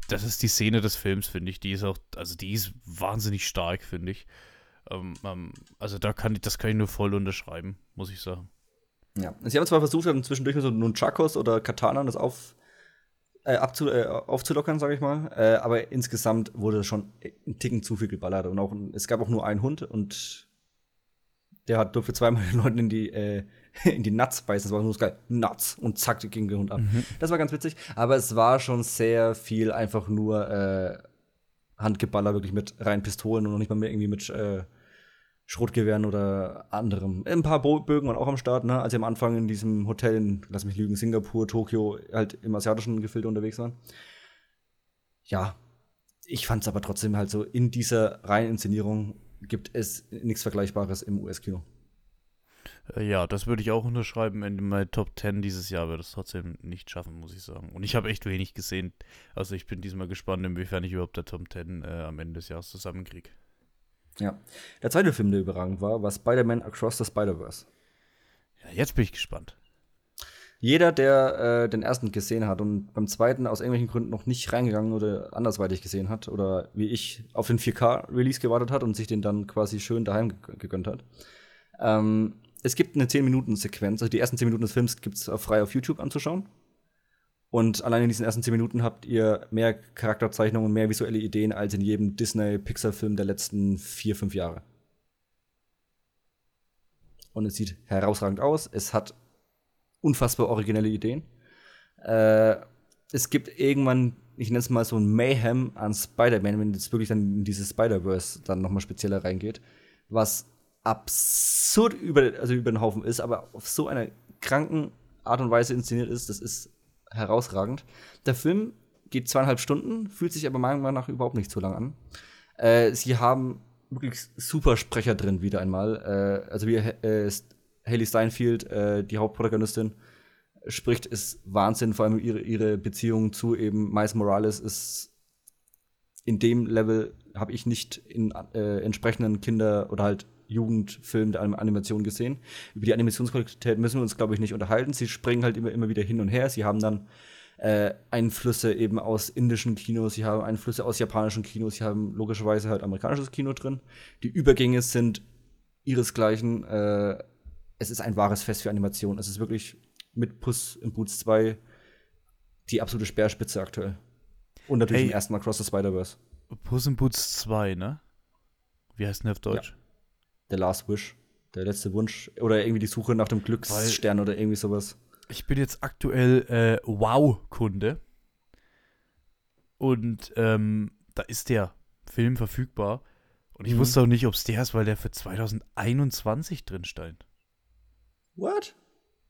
Speaker 2: das ist die Szene des Films, finde ich. Die ist auch, also die ist wahnsinnig stark, finde ich. Ähm, ähm, also da kann ich, das kann ich nur voll unterschreiben, muss ich sagen.
Speaker 1: Ja, sie haben zwar versucht, zwischendurch so Nunchakos oder Katana das auf, äh, abzu, äh, aufzulockern, sage ich mal. Äh, aber insgesamt wurde schon ein Ticken zu viel geballert. Und auch, es gab auch nur einen Hund und der hat durfte zweimal den Leuten in die, äh, in die Nuts beißen. Das war nur so geil. Nuts. Und zack, ging der Hund ab. Mhm. Das war ganz witzig. Aber es war schon sehr viel einfach nur äh, Handgeballer, wirklich mit reinen Pistolen und noch nicht mal mehr irgendwie mit äh, Schrotgewehren oder anderem. Ein paar Bögen waren auch am Start, ne? als sie am Anfang in diesem Hotel in, lass mich lügen, Singapur, Tokio, halt im asiatischen Gefilde unterwegs waren. Ja, ich fand es aber trotzdem halt so in dieser Reihen gibt es nichts Vergleichbares im US-Kino.
Speaker 2: Äh, ja, das würde ich auch unterschreiben. In meinen Top 10 dieses Jahr würde es trotzdem nicht schaffen, muss ich sagen. Und ich habe echt wenig gesehen. Also ich bin diesmal gespannt, inwiefern ich überhaupt der Top 10 äh, am Ende des Jahres zusammenkriege.
Speaker 1: Ja. Der zweite Film, der überragend war, war Spider-Man Across the Spider-Verse.
Speaker 2: Ja, jetzt bin ich gespannt.
Speaker 1: Jeder, der äh, den ersten gesehen hat und beim zweiten aus irgendwelchen Gründen noch nicht reingegangen oder andersweitig gesehen hat oder wie ich auf den 4K-Release gewartet hat und sich den dann quasi schön daheim gegönnt hat. Ähm, es gibt eine 10-Minuten-Sequenz, also die ersten 10 Minuten des Films gibt es frei auf YouTube anzuschauen. Und allein in diesen ersten 10 Minuten habt ihr mehr Charakterzeichnungen, mehr visuelle Ideen als in jedem Disney-Pixar-Film der letzten 4, 5 Jahre. Und es sieht herausragend aus. Es hat unfassbar originelle Ideen. Äh, es gibt irgendwann, ich nenne es mal so ein Mayhem an Spider-Man, wenn es wirklich dann in dieses Spider-Verse dann nochmal spezieller reingeht, was absurd über, also über den Haufen ist, aber auf so einer kranken Art und Weise inszeniert ist, das ist herausragend. Der Film geht zweieinhalb Stunden, fühlt sich aber meiner Meinung nach überhaupt nicht so lang an. Äh, sie haben wirklich super Sprecher drin, wieder einmal. Äh, also wie äh, Haley Steinfeld, äh, die Hauptprotagonistin, spricht, ist Wahnsinn. Vor allem ihre, ihre Beziehung zu eben Miles Morales ist in dem Level habe ich nicht in äh, entsprechenden Kinder- oder halt Jugendfilmen der Animation gesehen. Über die Animationsqualität müssen wir uns, glaube ich, nicht unterhalten. Sie springen halt immer, immer wieder hin und her. Sie haben dann äh, Einflüsse eben aus indischen Kinos, sie haben Einflüsse aus japanischen Kinos, sie haben logischerweise halt amerikanisches Kino drin. Die Übergänge sind ihresgleichen. Äh, es ist ein wahres Fest für Animation. Es ist wirklich mit Puss in Boots 2 die absolute Speerspitze aktuell. Und natürlich hey, im ersten Mal Cross the Spider-Verse.
Speaker 2: Puss in Boots 2, ne? Wie heißt denn auf Deutsch? Ja.
Speaker 1: The Last Wish. Der letzte Wunsch. Oder irgendwie die Suche nach dem Glücksstern Weil oder irgendwie sowas.
Speaker 2: Ich bin jetzt aktuell äh, Wow-Kunde. Und ähm, da ist der Film verfügbar. Und ich mhm. wusste auch nicht, ob es der ist, weil der für 2021 drin stand.
Speaker 1: What?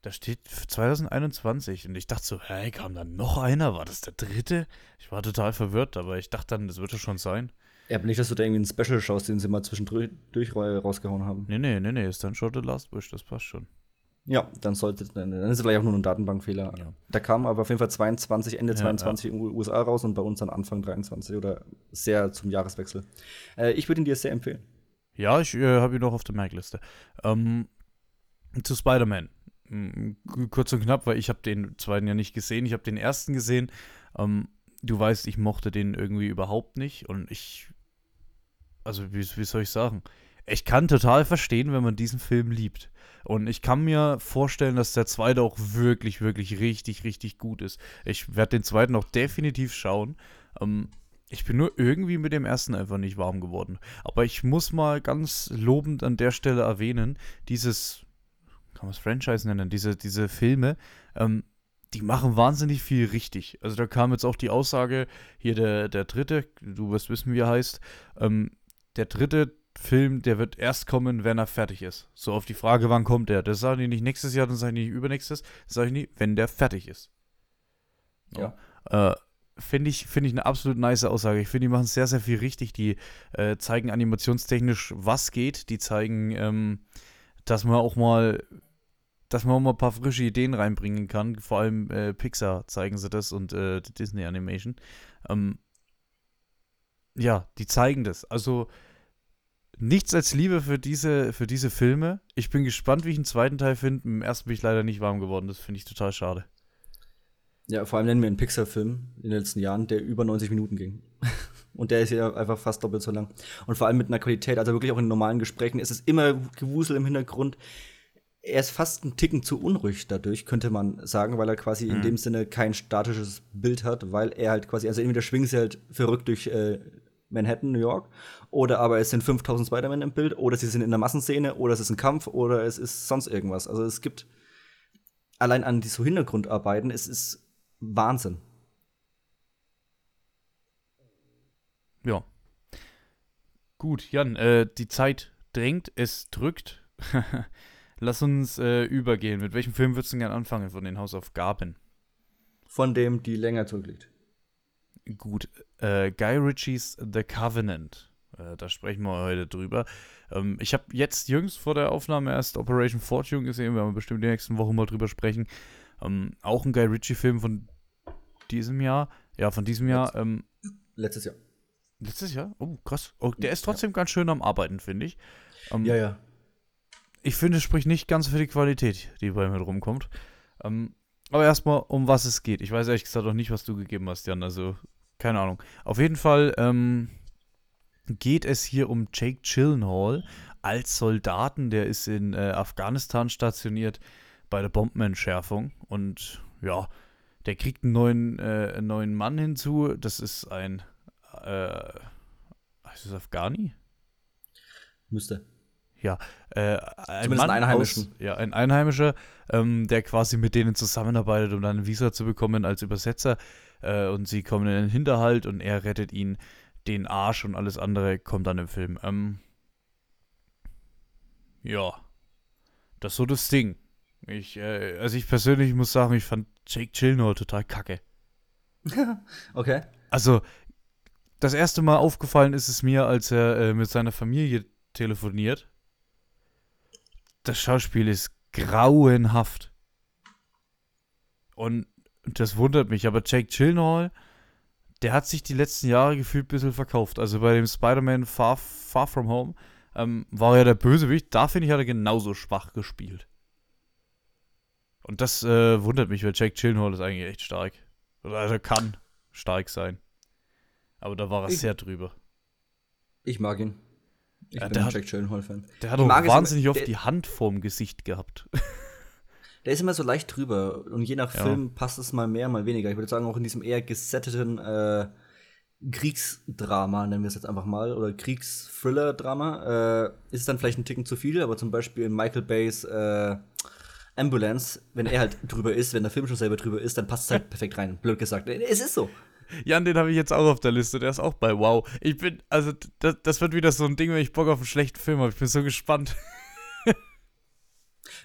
Speaker 2: Da steht 2021 und ich dachte so, hey, kam da noch einer? War das der dritte? Ich war total verwirrt, aber ich dachte dann, das wird es schon sein.
Speaker 1: Ja, aber nicht, dass du da irgendwie einen Special schaust, den sie mal zwischendurch rausgehauen haben.
Speaker 2: Nee, nee, nee, nee, ist dann schon The Last Wish, das passt schon.
Speaker 1: Ja, dann sollte dann ist es vielleicht auch nur ein Datenbankfehler. Ja. Da kam aber auf jeden Fall 22, Ende ja, 22 ja. in den USA raus und bei uns dann Anfang 23 oder sehr zum Jahreswechsel. Äh, ich würde ihn dir sehr empfehlen.
Speaker 2: Ja, ich äh, habe ihn noch auf der Merkliste. Ähm, zu Spider-Man. Kurz und knapp, weil ich habe den zweiten ja nicht gesehen. Ich habe den ersten gesehen. Ähm, du weißt, ich mochte den irgendwie überhaupt nicht und ich, also wie, wie soll ich sagen? Ich kann total verstehen, wenn man diesen Film liebt. Und ich kann mir vorstellen, dass der zweite auch wirklich, wirklich richtig, richtig gut ist. Ich werde den zweiten auch definitiv schauen. Ähm, ich bin nur irgendwie mit dem ersten einfach nicht warm geworden. Aber ich muss mal ganz lobend an der Stelle erwähnen, dieses kann man es Franchise nennen, diese, diese Filme, ähm, die machen wahnsinnig viel richtig. Also da kam jetzt auch die Aussage, hier der, der dritte, du wirst wissen, wie er heißt, ähm, der dritte Film, der wird erst kommen, wenn er fertig ist. So auf die Frage, wann kommt der? Das sagen die nicht nächstes Jahr, dann sagen die nicht übernächstes, das sage ich nie, wenn der fertig ist.
Speaker 1: Ja.
Speaker 2: Äh, finde ich, find ich eine absolut nice Aussage. Ich finde, die machen sehr, sehr viel richtig. Die äh, zeigen animationstechnisch, was geht. Die zeigen, ähm, dass man auch mal, dass man auch mal ein paar frische Ideen reinbringen kann. Vor allem äh, Pixar zeigen sie das und äh, Disney Animation. Ähm, ja, die zeigen das. Also nichts als Liebe für diese, für diese Filme. Ich bin gespannt, wie ich einen zweiten Teil finde. Im ersten bin ich leider nicht warm geworden. Das finde ich total schade.
Speaker 1: Ja, vor allem nennen wir einen Pixar-Film in den letzten Jahren, der über 90 Minuten ging. Und der ist ja einfach fast doppelt so lang. Und vor allem mit einer Qualität, also wirklich auch in normalen Gesprächen, ist es immer Gewusel im Hintergrund. Er ist fast ein Ticken zu unruhig dadurch, könnte man sagen, weil er quasi mhm. in dem Sinne kein statisches Bild hat, weil er halt quasi, also entweder schwingt sie halt verrückt durch äh, Manhattan, New York, oder aber es sind 5000 Spider-Man im Bild, oder sie sind in der Massenszene, oder es ist ein Kampf, oder es ist sonst irgendwas. Also es gibt allein an die so Hintergrundarbeiten, es ist Wahnsinn.
Speaker 2: Ja. Gut, Jan, äh, die Zeit drängt, es drückt. Lass uns äh, übergehen. Mit welchem Film würdest du gerne anfangen von den Hausaufgaben?
Speaker 1: Von dem, die länger zurückliegt.
Speaker 2: Gut, äh, Guy Ritchies The Covenant. Äh, da sprechen wir heute drüber. Ähm, ich habe jetzt jüngst vor der Aufnahme erst Operation Fortune gesehen. Wir werden bestimmt die nächsten Wochen mal drüber sprechen. Ähm, auch ein Guy Ritchie-Film von diesem Jahr. Ja, von diesem Jahr. Ähm,
Speaker 1: letztes Jahr.
Speaker 2: Letztes Jahr? Oh, krass. Oh, der ist trotzdem ja. ganz schön am Arbeiten, finde ich.
Speaker 1: Ähm, ja, ja.
Speaker 2: Ich finde, es spricht nicht ganz für die Qualität, die bei mir rumkommt. Ähm, aber erstmal, um was es geht. Ich weiß ehrlich gesagt auch nicht, was du gegeben hast, Jan. Also, keine Ahnung. Auf jeden Fall ähm, geht es hier um Jake Chillenhall als Soldaten. Der ist in äh, Afghanistan stationiert bei der Bombenentschärfung. Und ja, der kriegt einen neuen, äh, einen neuen Mann hinzu. Das ist ein. Äh, heißt es Afghani?
Speaker 1: Müsste.
Speaker 2: Ja, äh, ein Mann ein Einheimischen. Aus, ja, ein Einheimischer, ähm, der quasi mit denen zusammenarbeitet, um dann ein Visa zu bekommen als Übersetzer. Äh, und sie kommen in den Hinterhalt und er rettet ihn den Arsch und alles andere kommt dann im Film. Ähm, ja, das ist so das Ding. Ich, äh, also ich persönlich muss sagen, ich fand Jake Chilnor total kacke.
Speaker 1: okay.
Speaker 2: Also, das erste Mal aufgefallen ist es mir, als er äh, mit seiner Familie telefoniert. Das Schauspiel ist grauenhaft. Und das wundert mich, aber Jake Chilnor, der hat sich die letzten Jahre gefühlt ein bisschen verkauft. Also bei dem Spider-Man Far, Far From Home ähm, war er der Bösewicht. Da finde ich, hat er genauso schwach gespielt. Und das äh, wundert mich, weil Jack Chillenhall ist eigentlich echt stark. Oder also kann stark sein. Aber da war er ich, sehr drüber.
Speaker 1: Ich mag ihn.
Speaker 2: Ich ja, bin ein Jack Chillenhall-Fan. Der hat auch wahnsinnig immer, oft der, die Hand vorm Gesicht gehabt.
Speaker 1: Der ist immer so leicht drüber und je nach ja. Film passt es mal mehr, mal weniger. Ich würde sagen, auch in diesem eher gesetteten äh, Kriegsdrama, nennen wir es jetzt einfach mal, oder Kriegsthriller-Drama, äh, ist es dann vielleicht ein Ticken zu viel, aber zum Beispiel in Michael Bays äh, Ambulance, wenn er halt drüber ist, wenn der Film schon selber drüber ist, dann passt es halt perfekt rein. Blöd gesagt. Es ist so.
Speaker 2: Jan, den habe ich jetzt auch auf der Liste. Der ist auch bei Wow. Ich bin, also, das, das wird wieder so ein Ding, wenn ich Bock auf einen schlechten Film habe. Ich bin so gespannt.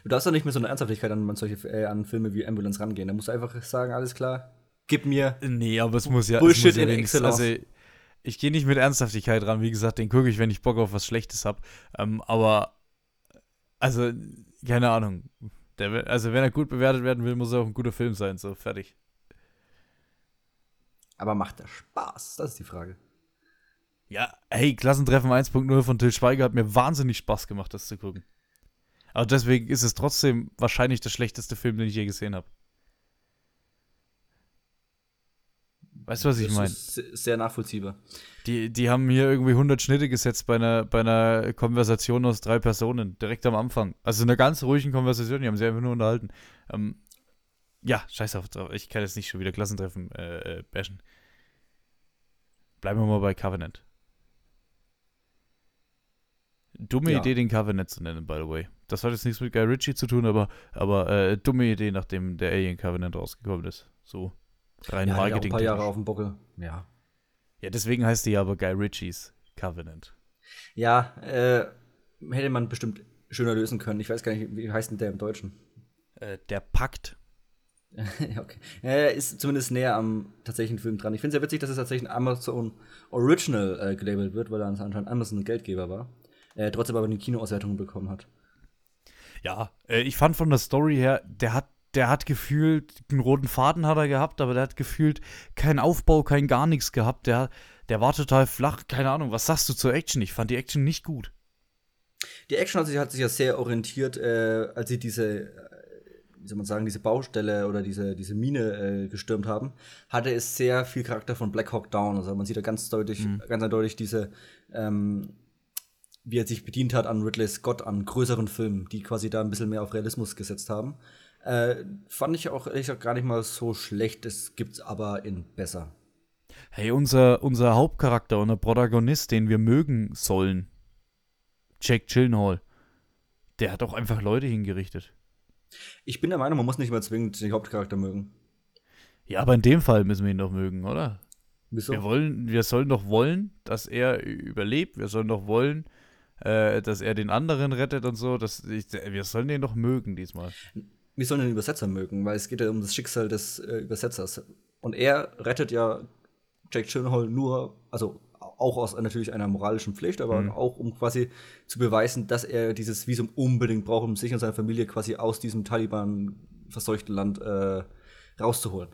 Speaker 1: Du darfst doch nicht mit so einer Ernsthaftigkeit an solche äh, an Filme wie Ambulance rangehen. Da musst du einfach sagen, alles klar, gib mir.
Speaker 2: Nee, aber es muss ja.
Speaker 1: Bullshit
Speaker 2: muss ja
Speaker 1: in Excellence.
Speaker 2: Also, ich gehe nicht mit Ernsthaftigkeit ran. Wie gesagt, den gucke ich, wenn ich Bock auf was Schlechtes habe. Ähm, aber, also, keine Ahnung. Der, also, wenn er gut bewertet werden will, muss er auch ein guter Film sein. So, fertig.
Speaker 1: Aber macht er Spaß? Das ist die Frage.
Speaker 2: Ja, hey, Klassentreffen 1.0 von Till Schweiger hat mir wahnsinnig Spaß gemacht, das zu gucken. Aber deswegen ist es trotzdem wahrscheinlich der schlechteste Film, den ich je gesehen habe. Weißt du, was ich meine?
Speaker 1: Sehr nachvollziehbar.
Speaker 2: Die, die haben hier irgendwie 100 Schnitte gesetzt bei einer, bei einer Konversation aus drei Personen, direkt am Anfang. Also in einer ganz ruhigen Konversation, die haben sie einfach nur unterhalten. Ähm, ja, scheiß auf, ich kann jetzt nicht schon wieder Klassentreffen äh, äh, bashen. Bleiben wir mal bei Covenant. Dumme ja. Idee, den Covenant zu nennen, by the way. Das hat jetzt nichts mit Guy Ritchie zu tun, aber, aber äh, dumme Idee, nachdem der Alien Covenant rausgekommen ist. So rein
Speaker 1: Ja, hat ja ein
Speaker 2: Marketing.
Speaker 1: paar Jahre auf dem Buckel. Ja.
Speaker 2: Ja, deswegen heißt die ja aber Guy Ritchies Covenant.
Speaker 1: Ja, äh, hätte man bestimmt schöner lösen können. Ich weiß gar nicht, wie heißt denn der im Deutschen?
Speaker 2: Äh, der Pakt.
Speaker 1: Ja, okay. Er ist zumindest näher am tatsächlichen Film dran. Ich finde es sehr witzig, dass es tatsächlich ein Amazon Original äh, gelabelt wird, weil er anscheinend Amazon ein Geldgeber war. Äh, trotzdem aber eine Kinoauswertung bekommen hat.
Speaker 2: Ja, äh, ich fand von der Story her, der hat, der hat gefühlt, einen roten Faden hat er gehabt, aber der hat gefühlt keinen Aufbau, kein gar nichts gehabt. Der, der war total flach, keine Ahnung. Was sagst du zur Action? Ich fand die Action nicht gut.
Speaker 1: Die Action hat sich, hat sich ja sehr orientiert, äh, als sie diese, wie soll man sagen, diese Baustelle oder diese, diese Mine äh, gestürmt haben, hatte es sehr viel Charakter von Black Hawk Down. Also man sieht da ganz deutlich, ganz eindeutig diese, ähm, wie er sich bedient hat an Ridley Scott, an größeren Filmen, die quasi da ein bisschen mehr auf Realismus gesetzt haben. Äh, fand ich auch ehrlich gesagt gar nicht mal so schlecht. Es gibt's aber in besser.
Speaker 2: Hey, unser, unser Hauptcharakter und der Protagonist, den wir mögen sollen, Jack Gyllenhaal, der hat auch einfach Leute hingerichtet.
Speaker 1: Ich bin der Meinung, man muss nicht mal zwingend den Hauptcharakter mögen.
Speaker 2: Ja, aber in dem Fall müssen wir ihn doch mögen, oder?
Speaker 1: Wieso?
Speaker 2: Wir wollen, wir sollen doch wollen, dass er überlebt. Wir sollen doch wollen, äh, dass er den anderen rettet und so. Das, ich, wir sollen den doch mögen diesmal.
Speaker 1: wir sollen den Übersetzer mögen, weil es geht ja um das Schicksal des äh, Übersetzers. Und er rettet ja Jack Gyllenhaal nur, also auch aus natürlich einer moralischen Pflicht, aber
Speaker 2: Mhm.
Speaker 1: auch um quasi zu beweisen, dass er dieses Visum unbedingt braucht, um sich und seine Familie quasi aus diesem Taliban verseuchten Land äh, rauszuholen.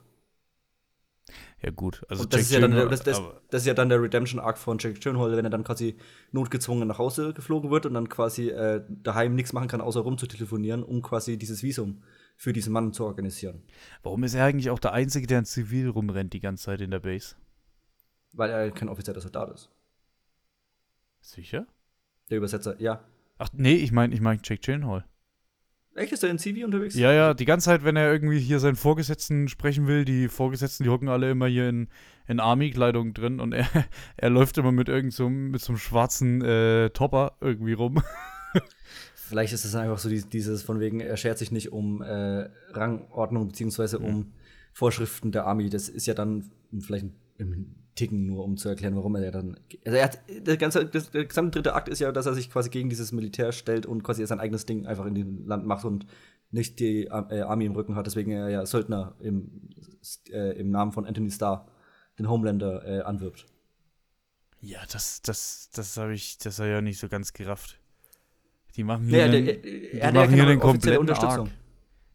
Speaker 2: Ja, gut. Also
Speaker 1: das ist, ja dann, das, das, das ist ja dann der Redemption-Arc von Jack Gyllenhaal, wenn er dann quasi notgezwungen nach Hause geflogen wird und dann quasi äh, daheim nichts machen kann, außer rumzutelefonieren, um quasi dieses Visum für diesen Mann zu organisieren.
Speaker 2: warum ist er eigentlich auch der Einzige, der in Zivil rumrennt die ganze Zeit in der Base?
Speaker 1: Weil er kein offizieller Soldat ist.
Speaker 2: Sicher?
Speaker 1: Der Übersetzer, ja.
Speaker 2: Ach, nee, ich meine, ich meine Jack Gyllenhaal.
Speaker 1: Echt, ist er in CV unterwegs?
Speaker 2: Ja, ja, die ganze Zeit, wenn er irgendwie hier seinen Vorgesetzten sprechen will, die Vorgesetzten, die hocken alle immer hier in, in Army-Kleidung drin und er, er läuft immer mit irgend so, mit so einem schwarzen äh, Topper irgendwie rum.
Speaker 1: Vielleicht ist es einfach so die- dieses von wegen, er schert sich nicht um äh, Rangordnung beziehungsweise um Vorschriften der Army. Das ist ja dann vielleicht im Ticken nur, um zu erklären, warum er ja dann. Also er hat, der ganze, das, der gesamte dritte Akt ist ja, dass er sich quasi gegen dieses Militär stellt und quasi sein eigenes Ding einfach in dem Land macht und nicht die äh, Army im Rücken hat, deswegen er ja Söldner im, äh, im Namen von Anthony Starr, den Homelander, äh, anwirbt.
Speaker 2: Ja, das, das, das habe ich, das habe ich ja nicht so ganz gerafft. Die machen hier
Speaker 1: Ja,
Speaker 2: einen,
Speaker 1: der,
Speaker 2: die
Speaker 1: er hat ja
Speaker 2: machen hier den kompletten Arc.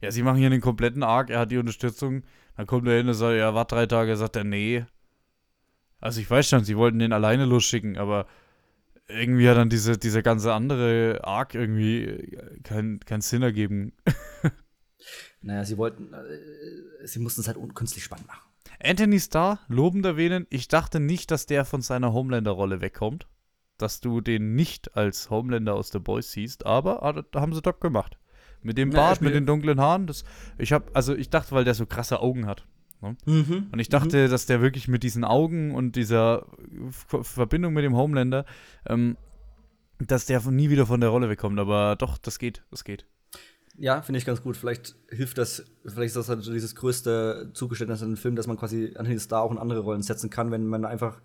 Speaker 2: Ja, sie machen hier den kompletten Arc, er hat die Unterstützung, dann kommt er hin und sagt, ja, warte drei Tage, sagt er, nee. Also ich weiß schon, sie wollten den alleine losschicken, aber irgendwie hat dann diese, dieser ganze andere Arc irgendwie keinen keinen Sinn ergeben.
Speaker 1: Naja, sie wollten, äh, sie mussten es halt un- künstlich spannend machen.
Speaker 2: Anthony Starr, lobend erwähnen, ich dachte nicht, dass der von seiner Homelander-Rolle wegkommt. Dass du den nicht als Homelander aus The Boys siehst, aber ah, das haben sie top gemacht. Mit dem
Speaker 1: Ja,
Speaker 2: Bart, mit
Speaker 1: spielt-
Speaker 2: den dunklen Haaren, das, ich hab, also ich dachte, weil der so krasse Augen hat.
Speaker 1: Mhm.
Speaker 2: Und ich dachte, dass der wirklich mit diesen Augen und dieser Verbindung mit dem Homelander, ähm, dass der nie wieder von der Rolle wegkommt. Aber doch, das geht, das geht.
Speaker 1: Ja, finde ich ganz gut. Vielleicht hilft das, vielleicht ist das halt so dieses größte Zugeständnis in dem Film, dass man quasi Anthony Starr auch in andere Rollen setzen kann, wenn man einfach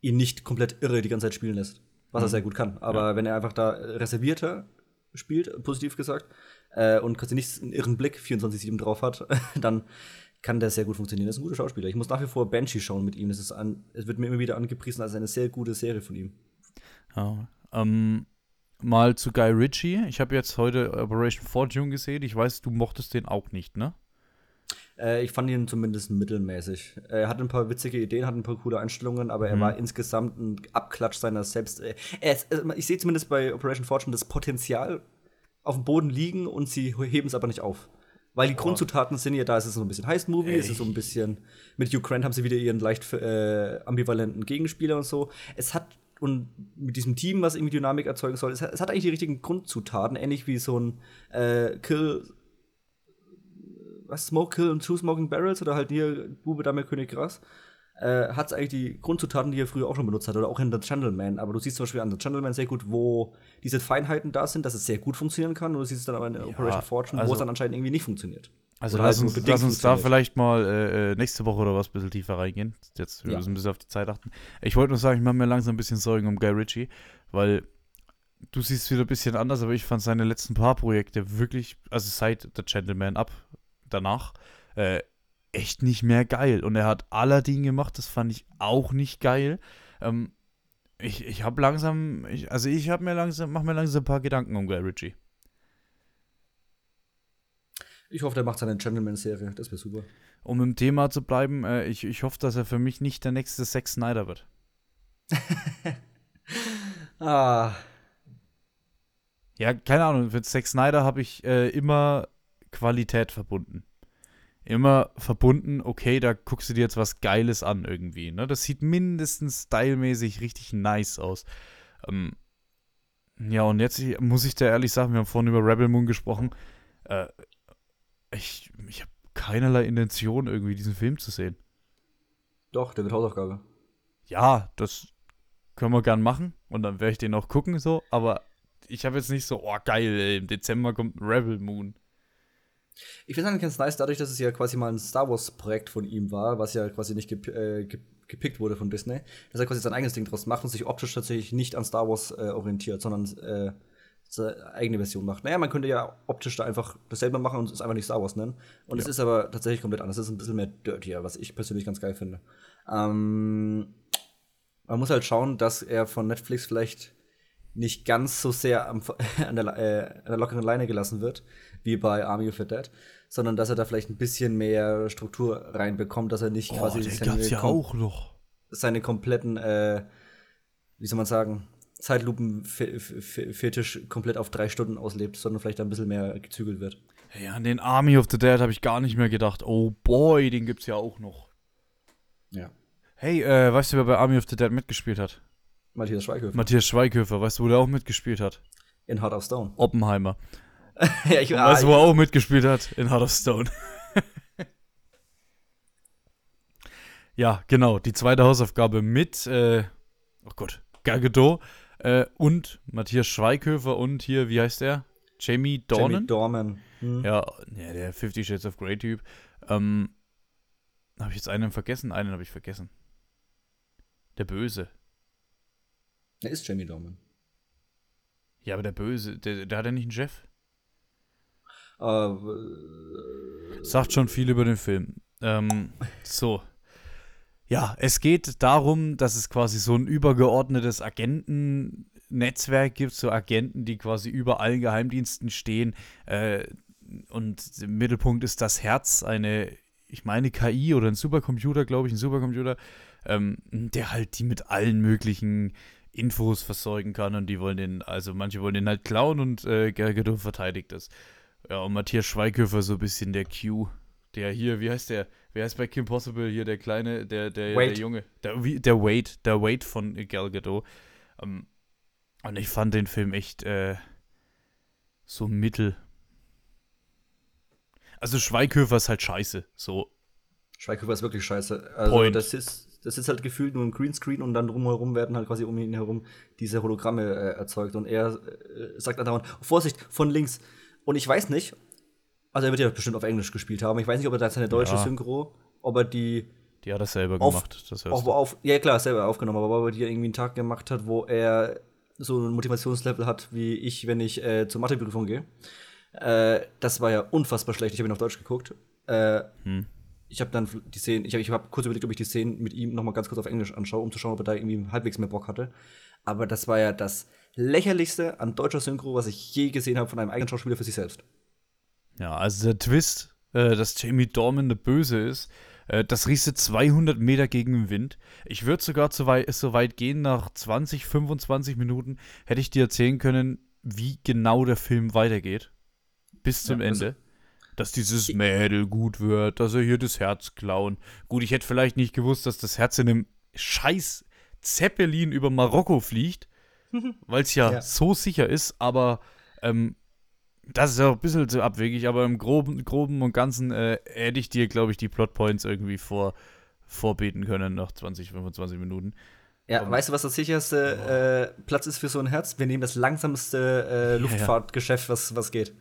Speaker 1: ihn nicht komplett irre die ganze Zeit spielen lässt. Was er
Speaker 2: Mhm.
Speaker 1: sehr gut kann. Aber wenn er einfach da reservierter spielt, positiv gesagt, äh, und quasi nicht einen irren Blick 24-7 drauf hat, dann kann der sehr gut funktionieren. Das ist ein guter Schauspieler. Ich muss nach wie vor Banshee schauen mit ihm. Das ist ein, es wird mir immer wieder angepriesen als eine sehr gute Serie von ihm.
Speaker 2: Ja, ähm, mal zu Guy Ritchie. Ich habe jetzt heute Operation Fortune gesehen. Ich weiß, du mochtest den auch nicht, ne?
Speaker 1: Äh, ich fand ihn zumindest mittelmäßig. Er hat ein paar witzige Ideen, hat ein paar coole Einstellungen, aber er
Speaker 2: Mhm.
Speaker 1: war insgesamt ein Abklatsch seiner selbst. Äh, er ist, also ich sehe zumindest bei Operation Fortune das Potenzial auf dem Boden liegen und sie heben es aber nicht auf. Weil die Grundzutaten sind ja da, es ist so ein bisschen Heist-Movie, es ist so ein bisschen. Mit Hugh Grant haben sie wieder ihren leicht äh, ambivalenten Gegenspieler und so. Es hat, und mit diesem Team, was irgendwie Dynamik erzeugen soll, es hat, es hat eigentlich die richtigen Grundzutaten, ähnlich wie so ein äh, Kill was, Smoke Kill und Two Smoking Barrels oder halt hier Bube Dame König Gras. Äh, hat es eigentlich die Grundzutaten, die er früher auch schon benutzt hat, oder auch in The Gentleman. Aber du siehst zum Beispiel an The Gentleman sehr gut, wo diese Feinheiten da sind, dass es sehr gut funktionieren kann. Und du siehst es dann aber in ja, Operation Fortune, also, wo es dann anscheinend irgendwie nicht funktioniert.
Speaker 2: Also lass halt uns, lass uns da vielleicht mal äh, äh, nächste Woche oder was ein bisschen tiefer reingehen. Jetzt wir ja. müssen ein bisschen auf die Zeit achten. Ich wollte nur sagen, ich mache mir langsam ein bisschen Sorgen um Guy Ritchie, weil du siehst wieder ein bisschen anders, aber ich fand seine letzten paar Projekte wirklich, also seit The Gentleman ab, danach, äh, echt nicht mehr geil. Und er hat Aladdin gemacht, das fand ich auch nicht geil. Ähm, ich ich habe langsam, ich, also ich habe mir langsam, mach mir langsam ein paar Gedanken um Guy Ritchie.
Speaker 1: Ich hoffe, der macht seine Gentleman-Serie, das wäre super.
Speaker 2: Um im Thema zu bleiben, äh, ich, ich hoffe, dass er für mich nicht der nächste Zack Snyder wird. ah. Ja, keine Ahnung, mit Zack Snyder habe ich äh, immer Qualität verbunden immer verbunden, okay, da guckst du dir jetzt was Geiles an irgendwie. Ne? Das sieht mindestens stylmäßig richtig nice aus. Ähm, ja, und jetzt muss ich dir ehrlich sagen, wir haben vorhin über Rebel Moon gesprochen. Äh, ich ich habe keinerlei Intention, irgendwie diesen Film zu sehen.
Speaker 1: Doch, der wird Hausaufgabe.
Speaker 2: Ja, das können wir gern machen und dann werde ich den auch gucken, so, aber ich habe jetzt nicht so, oh geil, im Dezember kommt Rebel Moon.
Speaker 1: Ich finde es ganz nice, dadurch, dass es ja quasi mal ein Star Wars-Projekt von ihm war, was ja quasi nicht gep äh, gepickt wurde von Disney, dass er quasi sein eigenes Ding draus macht und sich optisch tatsächlich nicht an Star Wars äh, orientiert, sondern äh, seine eigene Version macht. Naja, man könnte ja optisch da einfach dasselbe machen und es einfach nicht Star Wars nennen. Und ja. es ist aber tatsächlich komplett anders. Es ist ein bisschen mehr dirtier, was ich persönlich ganz geil finde. Ähm, man muss halt schauen, dass er von Netflix vielleicht nicht ganz so sehr am, an, der, äh, an der lockeren Leine gelassen wird, wie bei Army of the Dead, sondern dass er da vielleicht ein bisschen mehr Struktur reinbekommt, dass er nicht oh, quasi
Speaker 2: seine, ja auch noch.
Speaker 1: seine kompletten, äh, wie soll man sagen, Zeitlupen-Fetisch komplett auf drei Stunden auslebt, sondern vielleicht ein bisschen mehr gezügelt wird.
Speaker 2: Hey, an den Army of the Dead habe ich gar nicht mehr gedacht. Oh boy, den gibt's ja auch noch.
Speaker 1: Ja.
Speaker 2: Hey, äh, weißt du, wer bei Army of the Dead mitgespielt hat?
Speaker 1: Matthias Schweighöfer.
Speaker 2: Matthias Schweighöfer, weißt du, wo der auch mitgespielt hat?
Speaker 1: In Heart of Stone.
Speaker 2: Oppenheimer. ja, ich, ah, weißt du, wo er auch mitgespielt hat? In Heart of Stone. ja, genau. Die zweite Hausaufgabe mit, äh, oh Gott, Gargedo äh, und Matthias Schweighöfer und hier, wie heißt der? Jamie Dornan? Jamie
Speaker 1: Dorman.
Speaker 2: Hm. Ja, ja, der Fifty Shades of Grey Typ. Ähm, habe ich jetzt einen vergessen? Einen habe ich vergessen. Der Böse.
Speaker 1: Er ist Jamie Dorman.
Speaker 2: Ja, aber der Böse, der, der hat ja nicht einen Chef.
Speaker 1: Uh,
Speaker 2: Sagt schon viel über den Film. Ähm, so. Ja, es geht darum, dass es quasi so ein übergeordnetes Agentennetzwerk gibt, so Agenten, die quasi über allen Geheimdiensten stehen. Äh, und im Mittelpunkt ist das Herz, eine, ich meine, KI oder ein Supercomputer, glaube ich, ein Supercomputer, ähm, der halt die mit allen möglichen Infos versorgen kann und die wollen den, also manche wollen den halt klauen und äh, Gergedo verteidigt das. Ja, und Matthias Schweighöfer so ein bisschen der Q. Der hier, wie heißt der? Wer heißt bei Kim Possible hier der kleine, der, der, der Junge? Der, der Wade, der Wade von Gal Gadot. Um, und ich fand den Film echt äh, so mittel. Also Schweighöfer ist halt scheiße, so.
Speaker 1: Schweighöfer ist wirklich scheiße. Also Point. das ist das ist halt gefühlt nur ein Greenscreen und dann drumherum werden halt quasi um ihn herum diese Hologramme äh, erzeugt. Und er äh, sagt dann dauernd, Vorsicht, von links. Und ich weiß nicht, also er wird ja bestimmt auf Englisch gespielt haben. Ich weiß nicht, ob er da seine deutsche ja. Synchro, ob er die.
Speaker 2: Die hat er selber auf, gemacht,
Speaker 1: das auf, auf, Ja, klar, selber aufgenommen, aber ob er die irgendwie einen Tag gemacht hat, wo er so ein Motivationslevel hat, wie ich, wenn ich äh, zur Matheprüfung gehe. Äh, das war ja unfassbar schlecht. Ich habe ihn auf Deutsch geguckt. Äh, hm ich habe dann die Szenen, ich habe ich hab kurz überlegt, ob ich die Szenen mit ihm noch mal ganz kurz auf Englisch anschaue, um zu schauen, ob er da irgendwie halbwegs mehr Bock hatte. Aber das war ja das lächerlichste an deutscher Synchro, was ich je gesehen habe von einem eigenen Schauspieler für sich selbst.
Speaker 2: Ja, also der Twist, äh, dass Jamie Dorman der Böse ist, äh, das riese 200 Meter gegen den Wind. Ich würde sogar zu weit, so weit gehen, nach 20, 25 Minuten hätte ich dir erzählen können, wie genau der Film weitergeht. Bis zum ja, also Ende dass dieses Mädel gut wird, dass er hier das Herz klauen. Gut, ich hätte vielleicht nicht gewusst, dass das Herz in einem scheiß Zeppelin über Marokko fliegt, weil es ja, ja, so sicher ist, aber ähm, das ist ja auch ein bisschen zu abwegig, aber im Groben, Groben und Ganzen äh, hätte ich dir, glaube ich, die Plotpoints irgendwie vor vorbeten können nach 20, 25 Minuten.
Speaker 1: Ja, weißt du, was das sicherste äh, Platz ist für so ein Herz? Wir nehmen das langsamste äh, Luftfahrtgeschäft, was, was geht.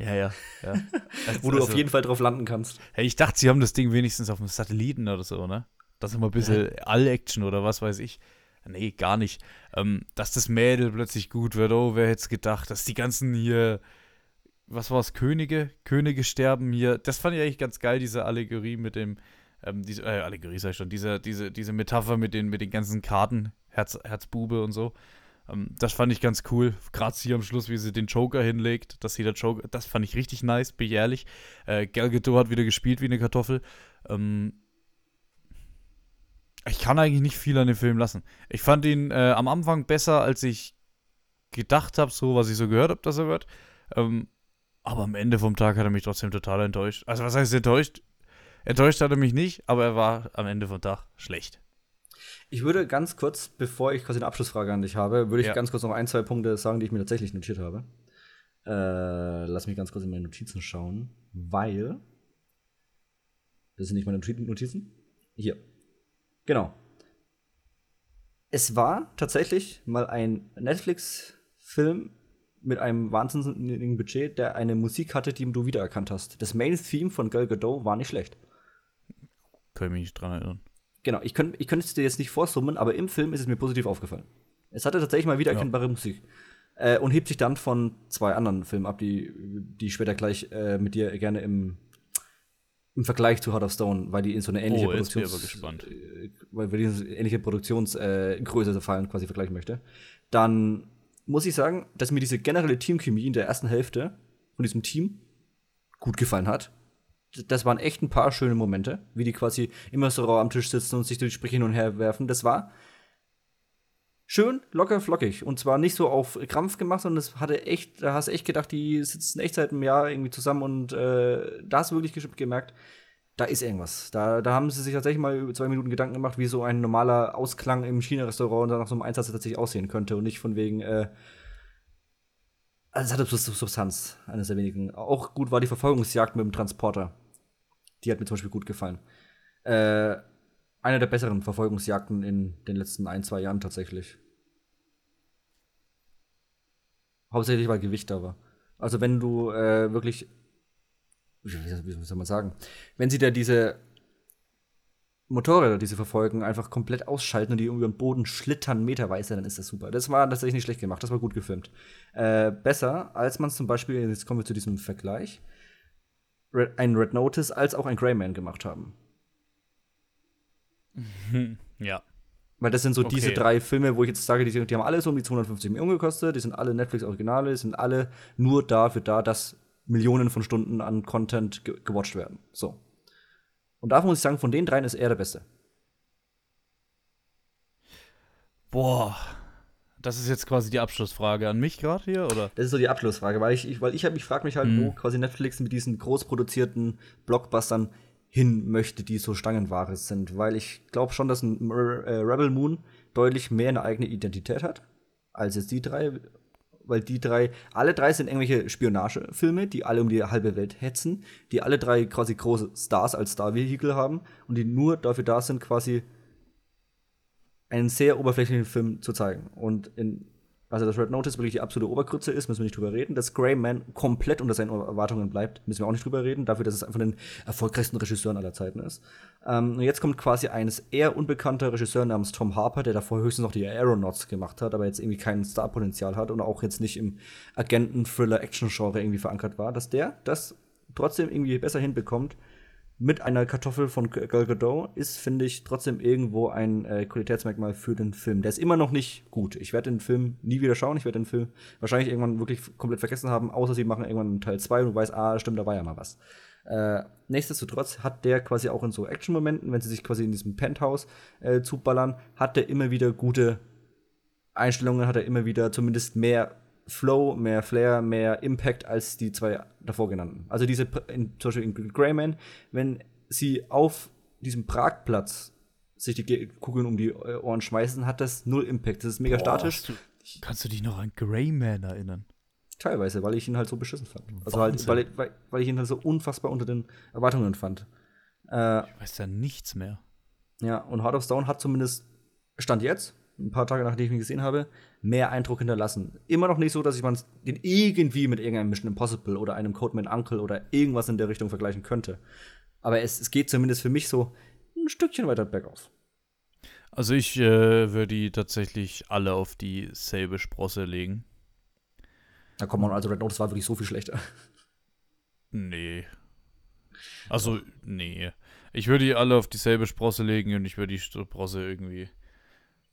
Speaker 2: Ja, ja, ja.
Speaker 1: Also, Wo du auf jeden Fall drauf landen kannst.
Speaker 2: Hey, ich dachte, sie haben das Ding wenigstens auf dem Satelliten oder so, ne? Das ist immer ein bisschen All-Action oder was weiß ich. Nee, gar nicht. Ähm, dass das Mädel plötzlich gut wird, oh, wer hätte es gedacht, dass die ganzen hier, was war es, Könige? Könige sterben hier. Das fand ich eigentlich ganz geil, diese Allegorie mit dem, ähm, diese, äh, Allegorie ich schon, diese, diese, diese Metapher mit den, mit den ganzen Karten, Herz, Herzbube und so. Ähm, das fand ich ganz cool. Gerade hier am Schluss, wie sie den Joker hinlegt, dass sie der Joker, das fand ich richtig nice, bin ich ehrlich. Äh, Gal hat wieder gespielt wie eine Kartoffel. Ähm, ich kann eigentlich nicht viel an dem Film lassen. Ich fand ihn äh, am Anfang besser, als ich gedacht habe, so was ich so gehört habe, dass er wird. Ähm, aber am Ende vom Tag hat er mich trotzdem total enttäuscht. Also was heißt enttäuscht? Enttäuscht hat er mich nicht, aber er war am Ende vom Tag schlecht.
Speaker 1: Ich würde ganz kurz, bevor ich quasi eine Abschlussfrage an dich habe, würde ich ja. ganz kurz noch ein, zwei Punkte sagen, die ich mir tatsächlich notiert habe. Äh, lass mich ganz kurz in meine Notizen schauen, weil das sind nicht meine Notizen. Hier. Genau. Es war tatsächlich mal ein Netflix-Film mit einem wahnsinnigen Budget, der eine Musik hatte, die du wiedererkannt hast. Das Main-Theme von Gal Gadot war nicht schlecht.
Speaker 2: Können mich nicht dran erinnern.
Speaker 1: Genau, ich könnte ich könnt es dir jetzt nicht vorsummen, aber im Film ist es mir positiv aufgefallen. Es hatte tatsächlich mal wiedererkennbare ja. Musik. Äh, und hebt sich dann von zwei anderen Filmen ab, die, die ich später gleich äh, mit dir gerne im, im Vergleich zu Heart of Stone, weil die in so eine ähnliche
Speaker 2: oh,
Speaker 1: Produktions. Äh, weil wir die in so eine ähnliche Produktionsgröße äh, fallen, quasi vergleichen möchte. Dann muss ich sagen, dass mir diese generelle Teamchemie in der ersten Hälfte von diesem Team gut gefallen hat das waren echt ein paar schöne Momente, wie die quasi im Restaurant am Tisch sitzen und sich durch die Sprüche hin und her werfen. Das war schön, locker, flockig. Und zwar nicht so auf Krampf gemacht, sondern das hatte echt, da hast du echt gedacht, die sitzen echt seit einem Jahr irgendwie zusammen und äh, da hast du wirklich gemerkt, da ist irgendwas. Da, da haben sie sich tatsächlich mal über zwei Minuten Gedanken gemacht, wie so ein normaler Ausklang im China-Restaurant nach so einem Einsatz tatsächlich aussehen könnte und nicht von wegen, äh, also es hatte Substanz, eines der wenigen. Auch gut war die Verfolgungsjagd mit dem Transporter. Die hat mir zum Beispiel gut gefallen. Äh, eine der besseren Verfolgungsjagden in den letzten ein, zwei Jahren tatsächlich. Hauptsächlich, weil Gewicht da war. Also wenn du äh, wirklich, wie, soll man sagen, wenn sie da diese Motorräder, die sie verfolgen, einfach komplett ausschalten und die irgendwie am Boden schlittern meterweise, dann ist das super. Das war tatsächlich nicht schlecht gemacht, das war gut gefilmt. Äh, besser, als man zum Beispiel, jetzt kommen wir zu diesem Vergleich, ein Red Notice als auch ein Greyman gemacht haben.
Speaker 2: Ja.
Speaker 1: Weil das sind so okay. diese drei Filme, wo ich jetzt sage, die, die, haben alle so um die 250 Millionen gekostet, die sind alle Netflix-Originale, die sind alle nur dafür da, dass Millionen von Stunden an Content ge gewatcht werden. So. Und dafür muss ich sagen, von den dreien ist er der Beste.
Speaker 2: Boah, das ist jetzt quasi die Abschlussfrage an mich gerade hier, oder?
Speaker 1: Das ist so die Abschlussfrage, weil ich, ich weil ich, ich frage mich halt, mhm. wo quasi Netflix mit diesen großproduzierten Blockbustern hin möchte, die so Stangenware sind. Weil ich glaube schon, dass ein äh, Rebel Moon deutlich mehr eine eigene Identität hat, als jetzt die drei. Weil die drei, alle drei sind irgendwelche Spionagefilme, die alle um die halbe Welt hetzen, die alle drei quasi große Stars als Star-Vehikel haben und die nur dafür da sind, quasi einen sehr oberflächlichen Film zu zeigen. Und in, also dass Red Notice wirklich die absolute Obergrütze ist, müssen wir nicht drüber reden. Dass Grey Man komplett unter seinen Erwartungen bleibt, müssen wir auch nicht drüber reden. Dafür, dass es einfach den erfolgreichsten Regisseur aller Zeiten ist. Ähm, und jetzt kommt quasi ein eher unbekannter Regisseur namens Tom Harper, der davor höchstens noch die Aeronauts gemacht hat, aber jetzt irgendwie kein Starpotenzial hat und auch jetzt nicht im Agenten-Thriller-Action-Genre irgendwie verankert war, dass der das trotzdem irgendwie besser hinbekommt, mit einer Kartoffel von Gal Gadot ist, finde ich, trotzdem irgendwo ein äh, Qualitätsmerkmal für den Film. Der ist immer noch nicht gut. Ich werde den Film nie wieder schauen. Ich werde den Film wahrscheinlich irgendwann wirklich komplett vergessen haben, außer sie machen irgendwann einen Teil 2 und du weißt, ah, stimmt, da war ja mal was. Äh, nichtsdestotrotz hat der quasi auch in so Action-Momenten, wenn sie sich quasi in diesem Penthouse äh, zuballern, hat der immer wieder gute Einstellungen, hat er immer wieder zumindest mehr Flow, mehr Flair, mehr Impact als die zwei davor genannten. Also diese, in, zum Beispiel in Greyman, wenn sie auf diesem Pragplatz sich die Kugeln um die äh, Ohren schmeißen, hat das null Impact. Das ist mega Boah, statisch.
Speaker 2: Du, kannst du dich noch an Greyman erinnern?
Speaker 1: Teilweise, weil ich ihn halt so beschissen fand. Also halt, weil, weil, ich ihn halt so unfassbar unter den Erwartungen fand.
Speaker 2: Äh, ich weiß ja nichts mehr.
Speaker 1: Ja, und Heart of Stone hat zumindest Stand jetzt, ein paar Tage nachdem ich ihn gesehen habe, mehr Eindruck hinterlassen. Immer noch nicht so, dass ich man den irgendwie mit irgendeinem Mission Impossible oder einem Codeman Uncle oder irgendwas in der Richtung vergleichen könnte. Aber es, es geht zumindest für mich so ein Stückchen weiter bergauf.
Speaker 2: Also ich äh, würde die tatsächlich alle auf dieselbe Sprosse legen.
Speaker 1: Da kommt man, also Red Notice war wirklich so viel schlechter.
Speaker 2: Nee. Also, nee. Ich würde die alle auf dieselbe Sprosse legen und ich würde die Sprosse irgendwie.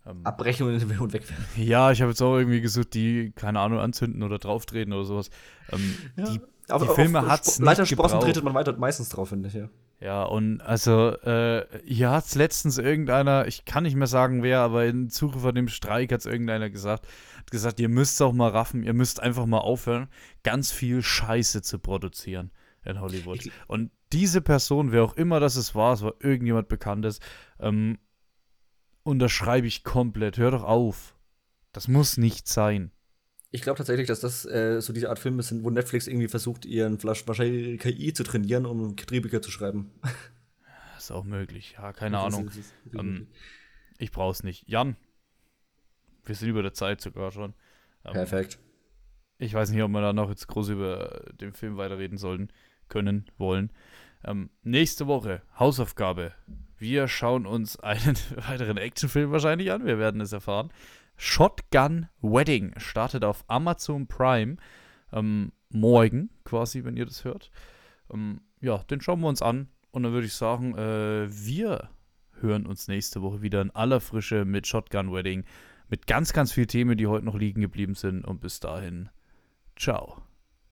Speaker 1: Ähm, Abbrechen und wegwerfen.
Speaker 2: Ja, ich habe jetzt auch irgendwie gesucht, die, keine Ahnung, anzünden oder drauftreten oder sowas. Ähm, ja. Die,
Speaker 1: auf, die Filme hat es Leider Sprossen tretet man weiter meistens drauf, finde ich, ja.
Speaker 2: Ja, und also, äh, hier hat es letztens irgendeiner, ich kann nicht mehr sagen wer, aber im Zuge von dem Streik hat es irgendeiner gesagt, hat gesagt, ihr müsst auch mal raffen, ihr müsst einfach mal aufhören, ganz viel Scheiße zu produzieren in Hollywood. Ich, und diese Person, wer auch immer das es war, es war irgendjemand Bekanntes, ähm, unterschreibe ich komplett. Hör doch auf. Das muss nicht sein.
Speaker 1: Ich glaube tatsächlich, dass das äh, so diese Art Filme sind, wo Netflix irgendwie versucht, ihren Flash wahrscheinlich KI zu trainieren, um Drehbücher zu schreiben.
Speaker 2: Ist auch möglich, ja, keine das Ahnung. Ist, ist, ist ähm, ich brauch's nicht. Jan, wir sind über der Zeit sogar schon.
Speaker 1: Ähm, Perfekt.
Speaker 2: Ich weiß nicht, ob wir da noch jetzt groß über den Film weiterreden sollen, können, wollen. Ähm, nächste Woche, Hausaufgabe. Wir schauen uns einen weiteren Actionfilm wahrscheinlich an. Wir werden es erfahren. Shotgun Wedding startet auf Amazon Prime ähm, morgen, quasi, wenn ihr das hört. Ähm, ja, den schauen wir uns an. Und dann würde ich sagen, äh, wir hören uns nächste Woche wieder in aller Frische mit Shotgun Wedding. Mit ganz, ganz vielen Themen, die heute noch liegen geblieben sind. Und bis dahin, ciao.